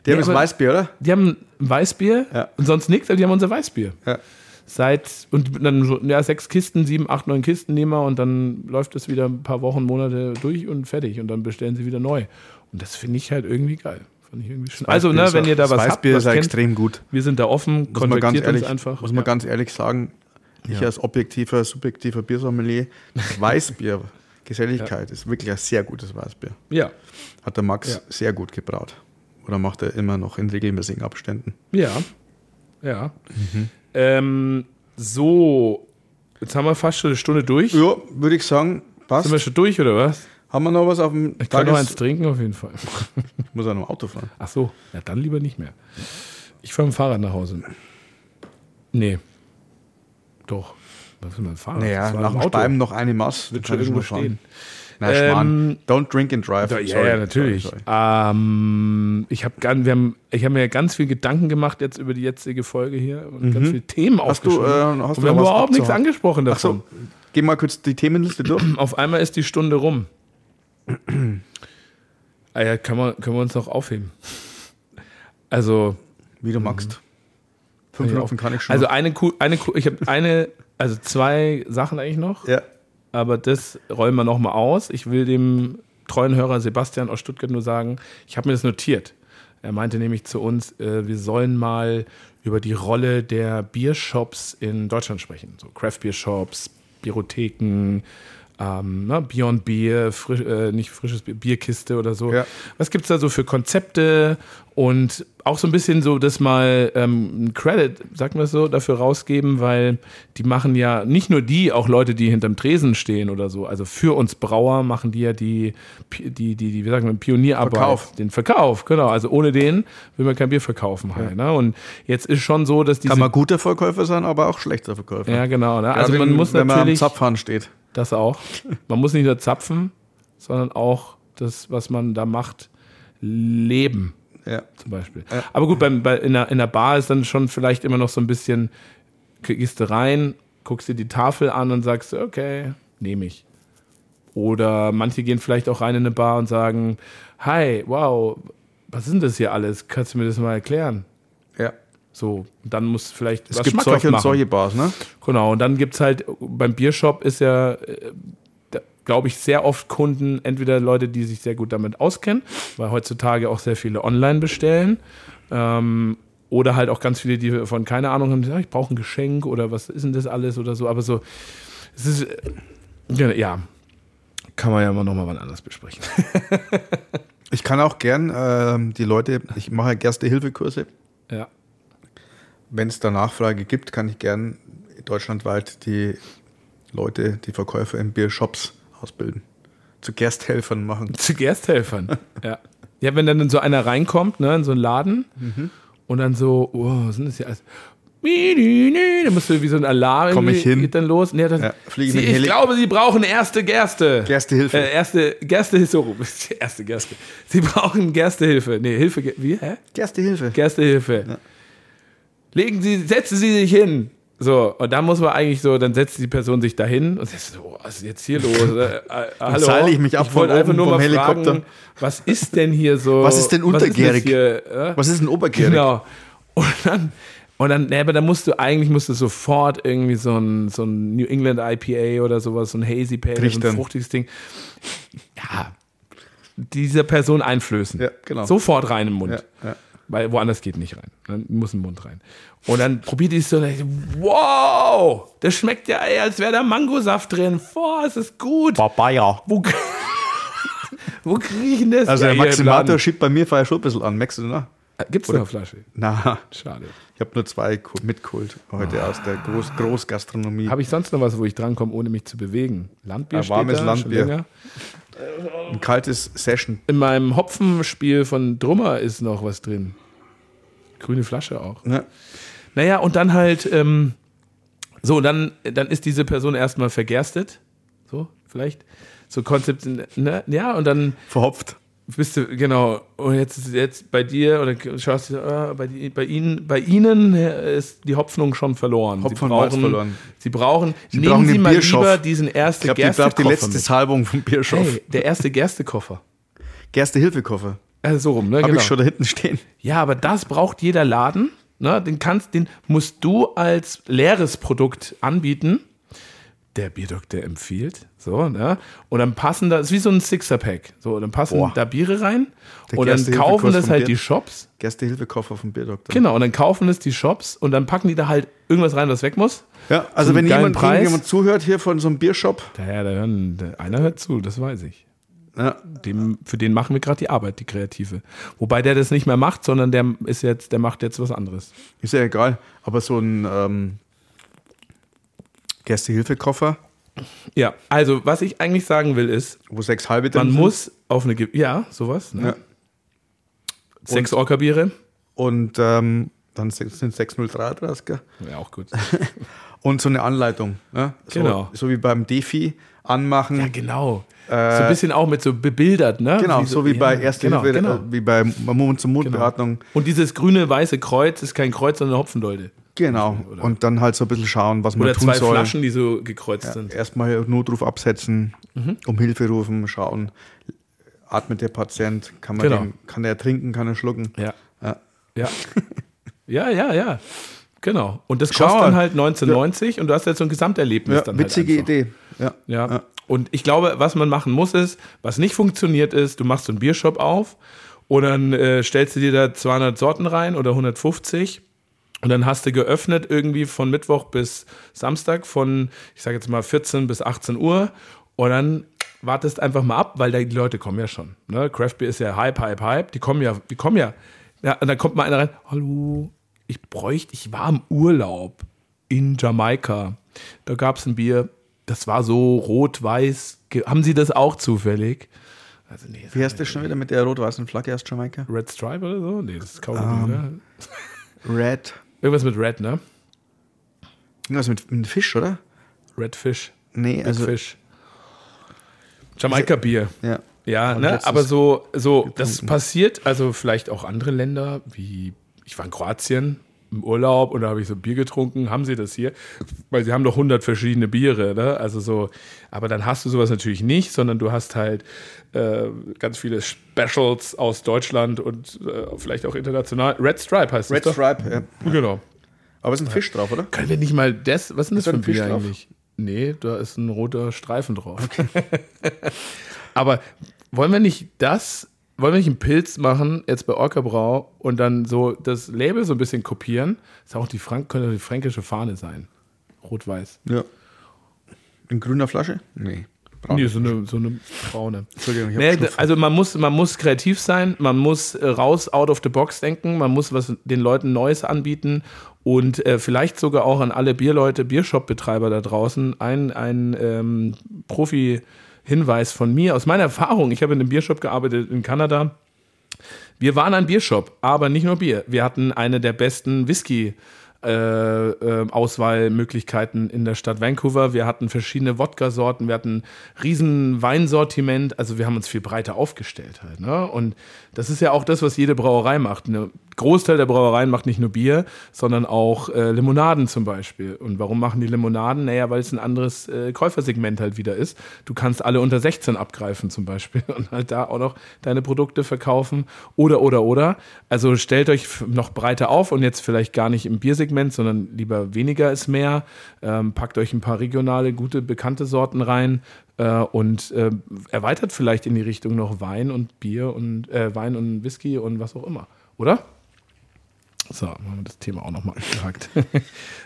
Die haben Nee, das aber Weißbier, oder? Die haben ein Weißbier Ja. und sonst nichts, aber die haben unser Weißbier. Ja. Seit, und dann so, ja, sechs Kisten, sieben, acht, neun Kisten nehmen wir und dann läuft es wieder ein paar Wochen, Monate durch und fertig und dann bestellen sie wieder neu. Und das finde ich halt irgendwie geil. Also, ne, wenn ihr da das was habt, Weißbier was ist ja kennt, extrem gut. wir sind da offen, Muss man ganz ehrlich, einfach. muss man Ja. ganz ehrlich sagen, ich Ja. als objektiver, subjektiver Biersommelier, das Weißbier, Geselligkeit, ist wirklich ein sehr gutes Weißbier. ja, Hat der Max Ja. sehr gut gebraut. Oder macht er immer noch in regelmäßigen Abständen. Ja. Ja. Mhm. Ähm, so, jetzt haben wir fast schon eine Stunde durch. Ja, würde ich sagen, passt. Sind wir schon durch oder was? Haben wir noch was auf dem Ich kann noch eins trinken auf jeden Fall. Ich muss auch noch Auto fahren. Ach so, ja, dann lieber nicht mehr. Ich fahre mit dem Fahrrad nach Hause. Nee. Doch. Was mit dem Fahrrad? Naja, nach dem. Speiben noch eine Maß. Wird schon irgendwo stehen. Na, Ähm, Schmarrn. Don't drink and drive. Ja, ja, ja, natürlich. sorry, sorry. Ähm, ich habe wir haben, ich habe mir ganz viel Gedanken gemacht jetzt über die jetzige Folge hier und ganz viele Themen Mhm. Hast du, aufgeschrieben. äh, hast und du wir haben überhaupt nichts angesprochen Ach davon. so, geh mal kurz die Themenliste durch. Auf einmal ist die Stunde rum. ah ja, kann man, können wir uns noch aufheben. Also, Wie du magst. Fünf Minuten kann ich schon. also eine, Ku- eine, Ku- ich habe eine, also zwei Sachen eigentlich noch, ja. aber das rollen wir nochmal aus. Ich will dem treuen Hörer Sebastian aus Stuttgart nur sagen, ich habe mir das notiert. Er meinte nämlich zu uns, äh, wir sollen mal über die Rolle der Biershops in Deutschland sprechen. So Craft Beer Shops, Bierotheken, ähm, ne, Beyond Beer, frisch, äh, nicht frisches Bier, Bierkiste oder so. Ja. Was gibt es da so für Konzepte und auch so ein bisschen so das mal ähm, ein Credit, sagt man so, dafür rausgeben, weil die machen ja nicht nur die, auch Leute, die hinterm Tresen stehen oder so. Also für uns Brauer machen die ja die, die, die, die wie sagen wir, Pionierarbeit. Verkauf. Den Verkauf, genau. Also ohne den will man kein Bier verkaufen. Halt, ne? Und jetzt ist schon so, dass diese. Kann man guter Verkäufer sein, aber auch schlechter Verkäufer. ja, genau. Ne? Also man wenn- muss wenn man am natürlich. Zapfhahn steht. Das auch. Man muss nicht nur zapfen, sondern auch das, was man da macht, leben Ja. zum Beispiel. Ja. Aber gut, beim, bei, in, der, in der Bar ist dann schon vielleicht immer noch so ein bisschen, gehst du rein, guckst dir die Tafel an und sagst, okay, nehme ich. Oder manche gehen vielleicht auch rein in eine Bar und sagen, hi, wow, was ist denn das hier alles? Kannst du mir das mal erklären? Ja. So, dann muss vielleicht Es gibt solche und solche Bars, ne? Genau, und dann gibt es halt, beim Biershop ist ja, glaube ich, sehr oft Kunden, entweder Leute, die sich sehr gut damit auskennen, weil heutzutage auch sehr viele online bestellen, ähm, oder halt auch ganz viele, die von keine Ahnung haben, die sagen, ich brauche ein Geschenk oder was ist denn das alles oder so, aber so, es ist, äh, ja, ja, kann man ja mal nochmal wann anders besprechen. Ich kann auch gern ähm, die Leute, ich mache Erste-Hilfe-Kurse. ja. Wenn es da Nachfrage gibt, kann ich gern deutschlandweit die Leute, die Verkäufer in Biershops ausbilden. Zu Gersthelfern machen. Zu Gersthelfern. ja. Ja, wenn dann so einer reinkommt, ne, in so einen Laden und dann so, oh, was sind das hier alles? Dann musst du wie so ein Alarm Komm ich hin? geht dann los. Nee, dann, Ja, fliege sie, ich Heli- glaube, sie brauchen erste Gerste. Gerstehilfe. Äh, erste Gerste so, erste Gerste. Sie brauchen Gerstehilfe. Nee, Hilfe, wie, hä? Gerstehilfe. Gerstehilfe. Legen Sie, setzen Sie sich hin. So, und dann muss man eigentlich so, dann setzt die Person sich dahin und sagt so, was ist jetzt hier los? Äh, äh, hallo? seile ich mich ab ich wollte von einfach nur mal Helikopter. fragen, was ist denn hier so? Was ist denn untergärig? hier, äh? Was ist ein Obergierig? Genau. Und dann Und dann, ne, aber dann musst du, eigentlich musst du sofort irgendwie so ein, so ein New England IPA oder sowas, so ein Hazy Pale, so ein fruchtiges Ding. Ja, dieser Person einflößen. Ja, genau. Sofort rein im Mund. Ja, ja. Weil woanders geht nicht rein. Dann muss im Mund rein. Und dann probiert die es so, und ich so, wow, das schmeckt ja, ey, als wäre da Mangosaft drin. Boah, ist das gut. Papaya. Wo, wo kriege ich denn das? Also der Maximator schiebt bei mir vorher schon ein bisschen an. Merkst du, ne? Gibt's noch eine Flasche? Na, Schade. ich habe nur zwei Ku- mitgeholt heute aus der Groß Großgastronomie. Habe ich sonst noch was, wo ich drankomme, ohne mich zu bewegen? Landbier Ein warmes da, Landbier. Ein kaltes Session. In meinem Hopfenspiel von Drummer ist noch was drin. Grüne Flasche auch. Ne? Naja, und dann halt, ähm, so, dann, dann ist diese Person erstmal vergerstet. So, vielleicht. So Konzept, ne? Ja, und dann Verhopft. Bist du, genau, und jetzt ist jetzt bei dir, oder schaust du, ah, bei, bei Ihnen, bei Ihnen ist die Hoffnung schon verloren. Hopfen sie brauchen, verloren. Sie brauchen, nehmen brauchen Sie mal Bierschoff. lieber diesen erste Ich glaube, die braucht die Gerstekoffer letzte mit. Salbung vom Bierschoff. Hey, der erste Gerstekoffer. Gerste-Hilfekoffer. Also so rum, ne? Habe genau. ich schon da hinten stehen. Ja, aber das braucht jeder Laden. Ne? Den kannst, den musst du als leeres Produkt anbieten. Der Bierdoktor empfiehlt. So, ne? Und dann passen da, ist wie so ein Sixer-Pack. So, dann passen Boah. da Biere rein Der und dann kaufen das halt Bier. die Shops. Gerste-Hilfekoffer vom Bierdoktor. Genau, und dann kaufen das die Shops und dann packen die da halt irgendwas rein, was weg muss. Ja, also wenn jemand, jemand zuhört hier von so einem Biershop, Daher, da hören, da- einer hört zu, das weiß ich. ja, Dem, für den machen wir gerade die Arbeit, die Kreative. Wobei der das nicht mehr macht, sondern der ist jetzt, der macht jetzt was anderes. ist ja egal, aber so ein ähm, Gerste-Hilfekoffer, Ja, also was ich eigentlich sagen will ist, wo sechs halbe man drin sind. muss auf eine, Ge- ja, sowas, ne? Ja. Sechs Orca-Biere. Und ähm, dann sind es 603 draus, gell? Ja, auch gut. Und so eine Anleitung. Ne? So, Genau. So wie beim Defi anmachen. Ja, genau. so ein bisschen auch mit so bebildert, ne? Genau, so wie ja, bei Erste genau, Hilfe, genau. Äh, wie bei Mund-zu-Mund-Beatmung. Und dieses grüne, weiße Kreuz ist kein Kreuz, sondern eine Hopfendolde. Genau. Oder- Und dann halt so ein bisschen schauen, was man Oder tun zwei soll. Flaschen, die so gekreuzt Ja, sind. erstmal Notruf absetzen, Mhm. um Hilfe rufen, schauen. Atmet der Patient? Kann, man Genau. den, kann er trinken? Kann er schlucken? Ja. Ja. Ja. ja, ja, ja. Genau. Und das Schau kostet dann halt 1990 und du hast jetzt so ein Gesamterlebnis Ja, dann witzige halt. Idee. Ja. Ja. Ja. Und ich glaube, was man machen muss, ist, was nicht funktioniert, ist, du machst so einen Biershop auf und dann äh, stellst du dir da 200 Sorten rein oder 150 und dann hast du geöffnet irgendwie von Mittwoch bis Samstag von, ich sage jetzt mal 14 bis 18 Uhr und dann wartest einfach mal ab, weil da- die Leute kommen ja schon. Ne? Craft Beer ist ja Hype, Hype, Hype. Die kommen ja, die kommen ja. Ja, und dann kommt mal einer rein, hallo, ich bräuchte, ich war im Urlaub in Jamaika. Da gab es ein Bier, das war so rot-weiß. Haben Sie das auch zufällig? Also, nee, Wie heißt das schon wieder mit der rot-weißen Flagge aus Jamaika? Red Stripe oder so? Nee, das ist Kaugummi, Ähm, oder? Red. Irgendwas mit Red, ne? Irgendwas mit, mit Fisch, oder? Red Fish. Nee, Big also. Fish. Jamaika-Bier. Ja. Ja, ne? aber so, so das passiert, also vielleicht auch andere Länder, wie ich war in Kroatien im Urlaub und da habe ich so Bier getrunken. Haben sie das hier? Weil sie haben doch 100 verschiedene Biere, ne? Also so, aber dann hast du sowas natürlich nicht, sondern du hast halt äh, ganz viele Specials aus Deutschland und äh, vielleicht auch international. Red Stripe heißt Red das doch. Stripe, ja. Genau. Aber es ist ein Fisch drauf, oder? Können wir nicht mal das, was ist denn das da für ein Fisch Bier drauf? eigentlich? Nee, da ist ein roter Streifen drauf. Aber wollen wir nicht das, wollen wir nicht einen Pilz machen, jetzt bei Orca Brau und dann so das Label so ein bisschen kopieren? Ist auch die Frank könnte die fränkische Fahne sein. Rot-Weiß. Ja. In grüner Flasche? Nee. Braun. Nee, so eine, so eine braune. Entschuldigung, ich Nee, also man muss, man muss kreativ sein, man muss äh, raus, out of the box denken, man muss was den Leuten Neues anbieten und äh, vielleicht sogar auch an alle Bierleute, Biershop-Betreiber da draußen ein, ein ähm, Profi-Hinweis von mir aus meiner Erfahrung. Ich habe in einem Biershop gearbeitet in Kanada. Wir waren ein Biershop, aber nicht nur Bier. Wir hatten eine der besten Whisky. Äh, äh, Auswahlmöglichkeiten in der Stadt Vancouver. Wir hatten verschiedene Wodka-Sorten, wir hatten riesen Weinsortiment, also wir haben uns viel breiter aufgestellt halt. Ne? Und das ist ja auch das, was jede Brauerei macht. Eine Großteil der Brauereien macht nicht nur Bier, sondern auch äh, Limonaden zum Beispiel. Und warum machen die Limonaden? Naja, weil es ein anderes äh, Käufersegment halt wieder ist. Du kannst alle unter 16 abgreifen zum Beispiel und halt da auch noch deine Produkte verkaufen. Oder, oder, oder. Also stellt euch noch breiter auf und jetzt vielleicht gar nicht im Biersegment, sondern lieber weniger ist mehr. Ähm, packt euch ein paar regionale, gute, bekannte Sorten rein äh, und äh, erweitert vielleicht in die Richtung noch Wein und Bier und äh, Wein und Whisky und was auch immer. Oder? So, haben wir das Thema auch nochmal abgehakt.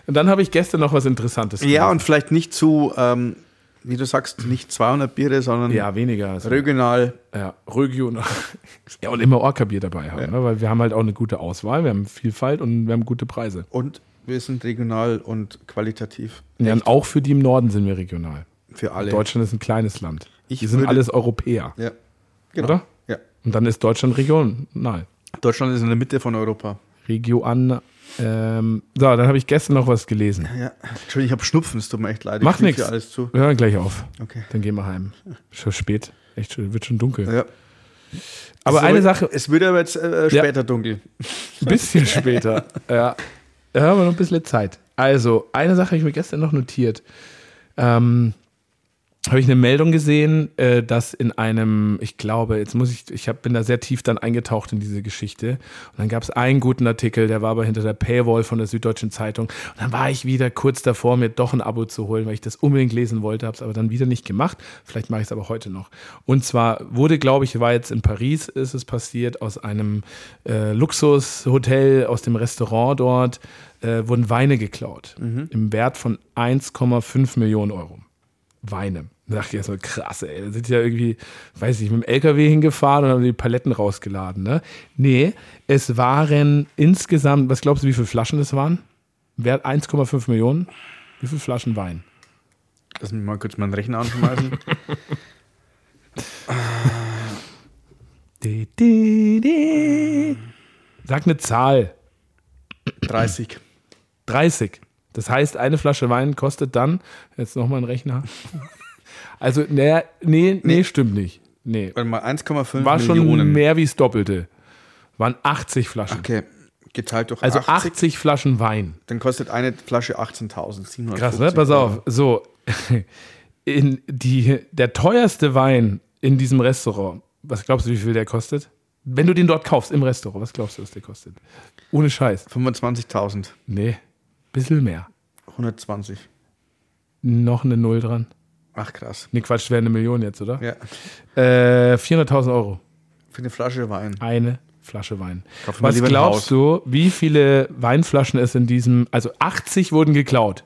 und dann habe ich gestern noch was Interessantes Ja, gelesen. und vielleicht nicht zu, ähm, wie du sagst, nicht 200 Biere, sondern ja, weniger. Also, regional. ja, Region. ja, und immer Orca-Bier dabei haben, ne? weil wir haben halt auch eine gute Auswahl, wir haben Vielfalt und wir haben gute Preise. Und wir sind regional und qualitativ. Ja, und auch für die im Norden sind wir regional. Für alle. Deutschland ist ein kleines Land. Ich wir sind würde- alles Europäer, Ja. Genau. oder? Ja. Und dann ist Deutschland regional. Deutschland ist in der Mitte von Europa. Region. Ähm, so, dann habe ich gestern noch was gelesen. Ja. Entschuldigung, ich habe Schnupfen, es tut mir echt leid. Macht nichts. alles zu. Wir hören gleich auf. Okay. Dann gehen wir heim. Schon spät. Echt schon, wird schon dunkel. Ja. Aber Es eine Sache, Es wird aber jetzt äh, später dunkel. ein bisschen später. Ja. Da haben wir noch ein bisschen Zeit. Also, eine Sache habe ich mir gestern noch notiert. Ähm, habe ich eine Meldung gesehen, äh, dass in einem, ich glaube, jetzt muss ich, ich hab, bin da sehr tief dann eingetaucht in diese Geschichte. Und dann gab es einen guten Artikel, der war aber hinter der Paywall von der Süddeutschen Zeitung. Und dann war ich wieder kurz davor, mir doch ein Abo zu holen, weil ich das unbedingt lesen wollte, habe es aber dann wieder nicht gemacht. Vielleicht mache ich es aber heute noch. Und zwar wurde, glaube ich, war jetzt in Paris, ist es passiert, aus einem äh, Luxushotel, aus dem Restaurant dort, äh, wurden Weine geklaut. Im Wert von 1,5 Millionen Euro. Weine. Da dachte ich erst mal, krass, ey. Da sind ja irgendwie, weiß ich, mit dem LKW hingefahren und haben die Paletten rausgeladen, ne? Nee, es waren insgesamt, was glaubst du, wie viele Flaschen es waren? Wert 1,5 Millionen. Wie viele Flaschen Wein? Lass mich mal kurz meinen Rechner anschmeißen. Sag eine Zahl. 30. 30. Das heißt, eine Flasche Wein kostet dann, jetzt nochmal ein Rechner. Also, nee, nee, nee, stimmt nicht. Nee. Warte mal, 1,5 War schon Millionen. mehr wie das Doppelte. Waren 80 Flaschen. Okay, geteilt durch Also 80, 80 Flaschen Wein. Dann kostet eine Flasche 18.750. Krass, ne? Pass auf. So, in die, der teuerste Wein in diesem Restaurant, was glaubst du, wie viel der kostet? Wenn du den dort kaufst im Restaurant, was glaubst du, was der kostet? Ohne Scheiß. 25.000. Nee, bisschen mehr. 120. Noch eine Null dran. Ach krass. Nee, Quatsch, wäre eine Million jetzt, oder? Ja, Äh, 400.000 Euro. für eine Flasche Wein. Eine Flasche Wein. Kauf Was glaubst du, wie viele Weinflaschen es in diesem, also 80 wurden geklaut.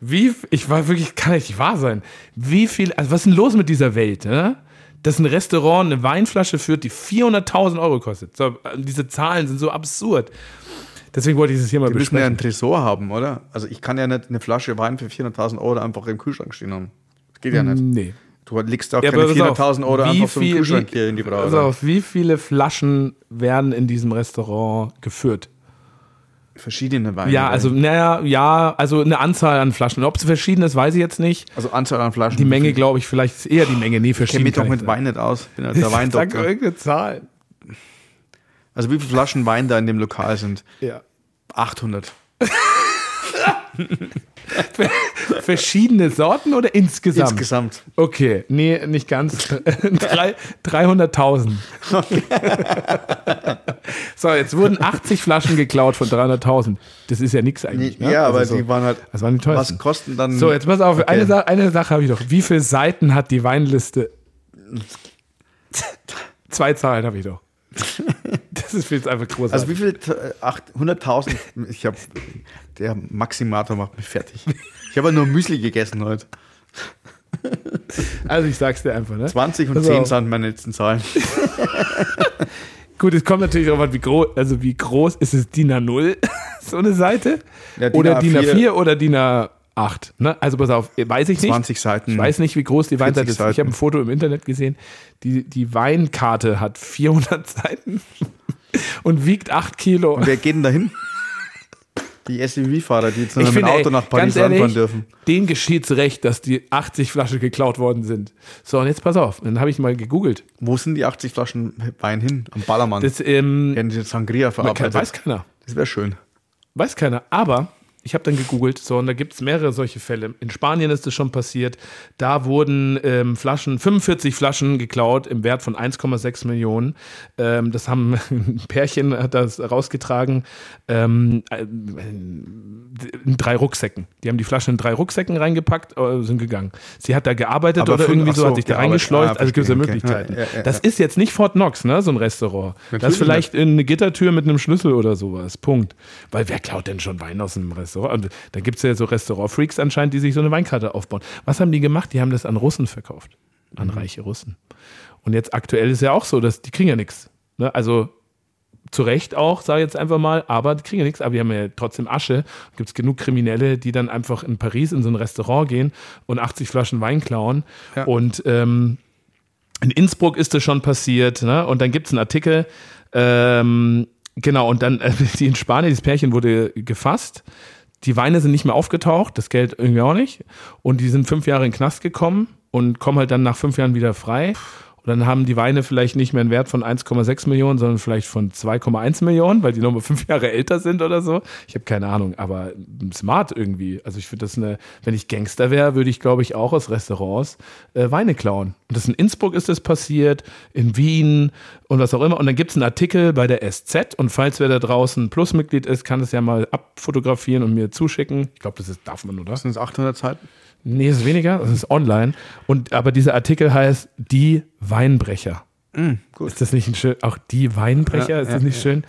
Wie, ich war wirklich, kann nicht wahr sein. Wie viel, also was ist denn los mit dieser Welt, ne? Dass ein Restaurant eine Weinflasche führt, die 400.000 Euro kostet. So, diese Zahlen sind so absurd. Deswegen wollte ich das hier mal Die müssen ja besprechen. einen Tresor haben, oder? Also ich kann ja nicht eine Flasche Wein für 400.000 Euro einfach im Kühlschrank stehen haben. Geht ja nicht. nee. Du legst auch Ja, keine aber pass auf, 400.000 Euro einfach viel- Kühlschrank wie- hier in die Pass Brauerei. auf, wie viele Flaschen werden in diesem Restaurant geführt? Verschiedene Weine. Ja, also, naja, ja, also eine Anzahl an Flaschen. Ob es verschieden ist, weiß ich jetzt nicht. Also Anzahl an Flaschen. Die Menge, glaube ich, vielleicht ist eher die Menge. Nee, Ich kenne verschieden. mich doch mit Wein nicht aus. Bin halt der Sag Weindoktor. irgendeine Zahl. Also wie viele Flaschen Wein da in dem Lokal sind? Ja. 800. Verschiedene Sorten oder insgesamt? Insgesamt. Okay, nee, nicht ganz. Drei- 300.000. so, jetzt wurden 80 Flaschen geklaut von 300.000. Das ist ja nichts eigentlich. Nee, ne? Ja, aber Also so. die waren halt. Das waren die teuersten. Was kosten dann. So, jetzt pass auf, Okay. eine, Sa eine Sache habe ich doch. Wie viele Seiten hat die Weinliste? Zwei Zahlen habe ich doch. Das ist jetzt einfach großartig. Also wie viel? äh, acht- 100.000. Ich habe. Der Maximator macht mich fertig. Ich habe nur Müsli gegessen heute. Also ich sag's dir einfach, ne? 20 und Pass 10 auf. sind meine letzten Zahlen. Gut, es kommt natürlich darauf an, wie groß, also wie groß ist es DIN A0, so eine Seite? Ja, DIN oder DIN A4. A4 oder DIN A8? Ne? Also pass auf, weiß ich nicht. 20 Seiten. Ich weiß nicht, wie groß die 40 Weinseite ist. Ich habe ein Foto im Internet gesehen. Die, die Weinkarte hat 400 Seiten und wiegt 8 Kilo. Und wer geht denn da hin? Die SUV-Fahrer, die jetzt Ich mit dem Auto ey, nach Paris ehrlich, anfahren dürfen. denen geschieht's recht, dass die 80 Flaschen geklaut worden sind. So, und jetzt pass auf. Dann habe ich mal gegoogelt. Wo sind die 80 Flaschen Wein hin? Am Ballermann. Das ähm, jetzt Sangria man kann, verarbeitet? weiß keiner. Das wäre schön. Weiß keiner. Aber ich habe dann gegoogelt, so, und da gibt es mehrere solche Fälle. In Spanien ist das schon passiert. Da wurden ähm, Flaschen, 45 Flaschen geklaut im Wert von 1,6 Millionen. Ähm, das haben ein Pärchen hat das rausgetragen ähm, äh, in drei Rucksäcken. Die haben die Flaschen in drei Rucksäcken reingepackt, äh, sind gegangen. Sie hat da gearbeitet Aber oder für- irgendwie so, hat sich da reingeschleust. Ah, also gibt es ja. Möglichkeiten. Ja, ja, ja, das ja. ist jetzt nicht Fort Knox, ne, so ein Restaurant. das Natürlich ist vielleicht eine Gittertür mit einem Schlüssel oder sowas. Punkt. Weil wer klaut denn schon Wein aus einem Restaurant? Und da gibt es ja so Restaurant-Freaks anscheinend, die sich so eine Weinkarte aufbauen. Was haben die gemacht? Die haben das an Russen verkauft. An Mhm. reiche Russen. Und jetzt aktuell ist ja auch so, dass die kriegen ja nichts. Ne? Also zu Recht auch, sage ich jetzt einfach mal, aber die kriegen ja nichts, aber die haben ja trotzdem Asche. Gibt es genug Kriminelle, die dann einfach in Paris in so ein Restaurant gehen und 80 Flaschen Wein klauen. Ja. Und ähm, in Innsbruck ist das schon passiert. Ne? Und dann gibt es einen Artikel, ähm, genau, und dann äh, die in Spanien, dieses Pärchen wurde gefasst. Die Weine sind nicht mehr aufgetaucht, das Geld irgendwie auch nicht. Und die sind fünf Jahre in den Knast gekommen und kommen halt dann nach fünf Jahren wieder frei. Und dann haben die Weine vielleicht nicht mehr einen Wert von 1,6 Millionen, sondern vielleicht von 2,1 Millionen, weil die nochmal fünf Jahre älter sind oder so. Ich habe keine Ahnung, aber smart irgendwie. Also ich finde das eine, wenn ich Gangster wäre, würde ich, glaube ich, auch aus Restaurants äh, Weine klauen. Und das in Innsbruck ist das passiert, in Wien und was auch immer. Und dann gibt es einen Artikel bei der SZ und falls wer da draußen Plusmitglied ist, kann es ja mal abfotografieren und mir zuschicken. Ich glaube, das ist, darf man, oder? Sind es 800 Seiten? Nee, es ist weniger, das ist online. Und, aber dieser Artikel heißt Die Weinbrecher. gut. Ist das nicht ein schön, auch die Weinbrecher, Ja, ist das ja, nicht schön?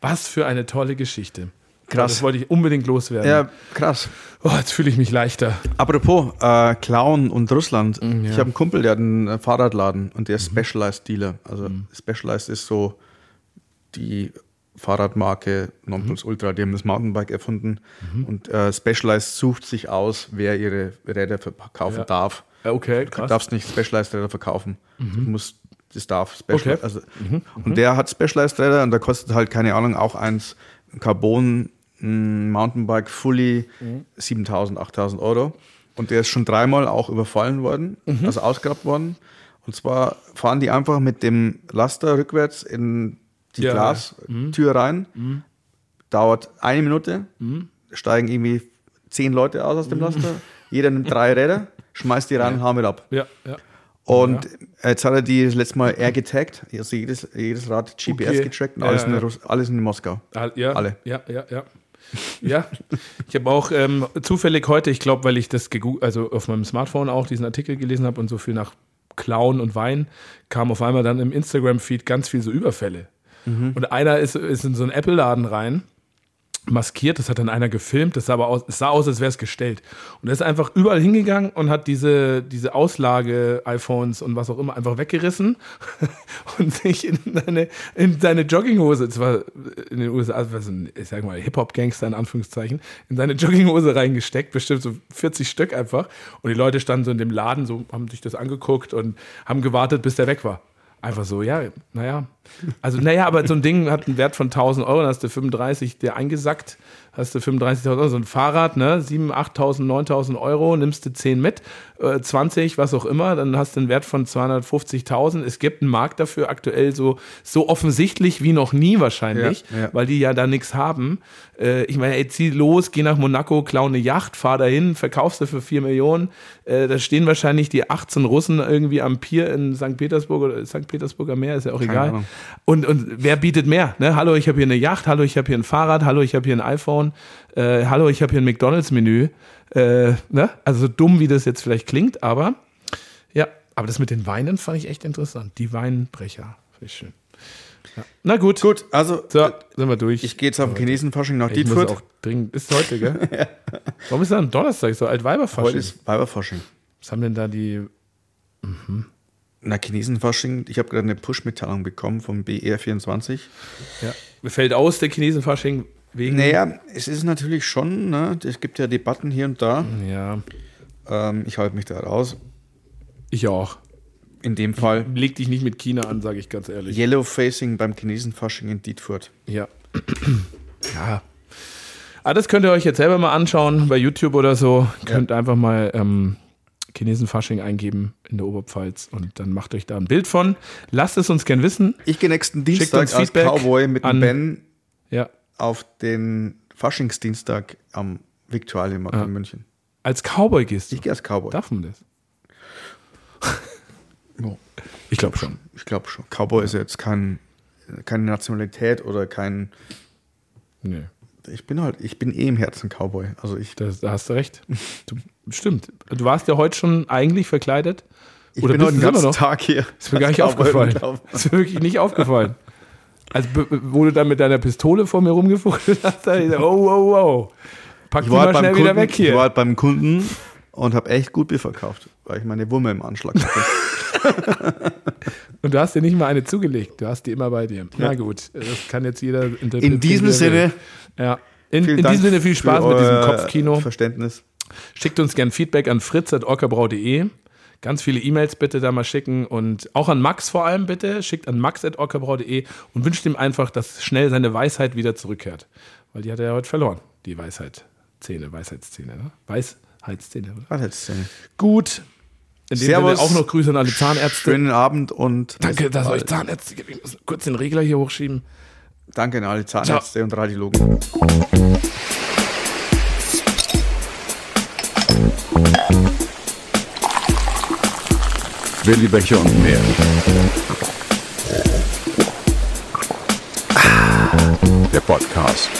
Was für eine tolle Geschichte. Krass. Das wollte ich unbedingt loswerden. Ja, krass. Oh, jetzt fühle ich mich leichter. Apropos äh, Clown und Russland. Mm, ja. Mhm. Ich habe einen Kumpel, der hat einen äh, Fahrradladen und der ist Specialized Dealer. Also Specialized ist so die Fahrradmarke Nonplus Ultra. Die haben das Mountainbike erfunden Mhm. und äh, Specialized sucht sich aus, wer ihre Räder verkaufen Ja. darf. Okay, Du krass. darfst nicht Specialized Räder verkaufen. Du musst, das darf Okay. Specialized. Also, Und der hat Specialized Räder und da kostet halt, keine Ahnung, auch eins Carbon ein Mountainbike Fully 7000, 8000 Euro. Und der ist schon dreimal auch überfallen worden, also ausgeraubt worden. Und zwar fahren die einfach mit dem Laster rückwärts in die Ja, Glastür rein. Dauert eine Minute, steigen irgendwie zehn Leute aus aus dem Laster. Jeder nimmt drei Räder, schmeißt die rein und hauen mit ab. Ja, ja. Und jetzt hat er die das letzte Mal Air getaggt, also jedes, jedes Rad GPS Okay. getrackt und Ja, alles, in ja. Russ- alles in Moskau. Ja, Alle. Ja, ja, ja. Ja, ich habe auch ähm, zufällig heute, ich glaube, weil ich das also auf meinem Smartphone auch diesen Artikel gelesen habe und so viel nach Klauen und Wein, kam auf einmal dann im Instagram-Feed ganz viel so Überfälle. Und einer ist, ist in so einen Apple-Laden rein, maskiert, das hat dann einer gefilmt, das sah aber aus, es sah aus, als wäre es gestellt. Und er ist einfach überall hingegangen und hat diese, diese Auslage-iPhones und was auch immer einfach weggerissen und sich in seine, in seine Jogginghose, das war in den USA, das war so ein, ich sag mal, Hip-Hop-Gangster in Anführungszeichen, in seine Jogginghose reingesteckt, bestimmt so 40 Stück einfach. Und die Leute standen so in dem Laden, so haben sich das angeguckt und haben gewartet, bis der weg war. Einfach so, ja, naja. Also, naja, aber so ein Ding hat einen Wert von 1000 Euro, dann hast du 35 dir eingesackt, hast du 35.000 Euro, so ein Fahrrad, ne, 7.000, 8.000, 9.000 Euro, nimmst du 10 mit, äh, 20, was auch immer, dann hast du einen Wert von 250.000. Es gibt einen Markt dafür aktuell so, so offensichtlich wie noch nie wahrscheinlich, Ja, ja. weil die ja da nichts haben. Äh, ich meine, ey, zieh los, geh nach Monaco, klau eine Yacht, fahr dahin, verkaufst du für 4 Millionen. Äh, da stehen wahrscheinlich die 18 Russen irgendwie am Pier in St. Petersburg oder St. Petersburger Meer, ist ja auch egal. Ahnung. Und, und wer bietet mehr? Ne? Hallo, ich habe hier eine Yacht, hallo, ich habe hier ein Fahrrad, hallo, ich habe hier ein iPhone, äh, hallo, ich habe hier ein McDonalds-Menü. Äh, ne? Also so dumm, wie das jetzt vielleicht klingt, aber ja, aber das mit den Weinen fand ich echt interessant. Die Weinbrecher, finde ich schön. Ja. Na gut. Gut, also So, sind wir durch. ich gehe jetzt auf den Chinesenfasching nach Ich muss Dietfurt. auch dringend. Ist heute, gell? Warum ist das am Donnerstag so Altweiberfasching? Heute ist Weiberfasching. Was haben denn da die. Na, Chinesenfasching, ich habe gerade eine Push-Mitteilung bekommen vom BR24. Ja. Mir fällt aus, der Chinesenfasching wegen. Naja, es ist natürlich schon, ne, es gibt ja Debatten hier und da. Ja, Ähm, ich halte mich da raus. ich auch. In dem Fall Leg dich nicht mit China an, sage ich ganz ehrlich. Yellow Facing beim Chinesenfasching in Dietfurt. Ja. ja. Ah, das könnt ihr euch jetzt selber mal anschauen bei YouTube oder so. Könnt einfach mal ähm, Chinesenfasching eingeben in der Oberpfalz und dann macht euch da ein Bild von. Lasst es uns gern wissen. Ich gehe nächsten Dienstag als Cowboy mit an- Ben Ja. Auf den Faschingsdienstag am Viktualienmarkt Ja. in München. Als Cowboy gehst du. Ich gehe als Cowboy. Darf man das? Ja. Ich glaube schon. Ich glaube schon. Cowboy ist ja jetzt kein, keine Nationalität oder kein. Nee. Ich bin halt, ich bin eh im Herzen Cowboy. Also ich, Das, da hast du recht. Du, stimmt. Du warst ja heute schon eigentlich verkleidet. ich Oder bin heute den ganzen noch? Tag hier. Ist mir gar nicht Cowboy aufgefallen. Ist mir wirklich nicht aufgefallen. Also, wo du dann mit deiner Pistole vor mir rumgefuchtelt hast, da ich gesagt, oh, oh, oh. Pack Ich die war, mal halt beim schnell Kunden, wieder weg ich hier. war halt beim Kunden und habe echt gut Bier verkauft, weil ich meine Wumme im Anschlag hatte. Und du hast dir nicht mal eine zugelegt. Du hast die immer bei dir. Na gut, das kann jetzt jeder interpretieren. In diesem Sinne. Ja. In, in diesem Sinne viel Spaß mit diesem Kopfkino. Verständnis. Schickt uns gern Feedback an fritz.orkerbrau.de. Ganz viele E-Mails bitte da mal schicken und auch an Max vor allem bitte. Schickt an max.orkerbrau.de und wünscht ihm einfach, dass schnell seine Weisheit wieder zurückkehrt. Weil die hat er ja heute verloren, die Weisheit. Zähne, Weisheitszähne, ne? Weisheitszähne, oder? Denn? Gut. In dem Servus. Sinne auch noch Grüße an alle Zahnärzte. Schönen Abend und Danke, dass bald. euch Zahnärzte gibt. Ich muss kurz den Regler hier hochschieben. Danke an alle Zahnärzte und Radiologen. Willi Becher und mehr. Der Podcast.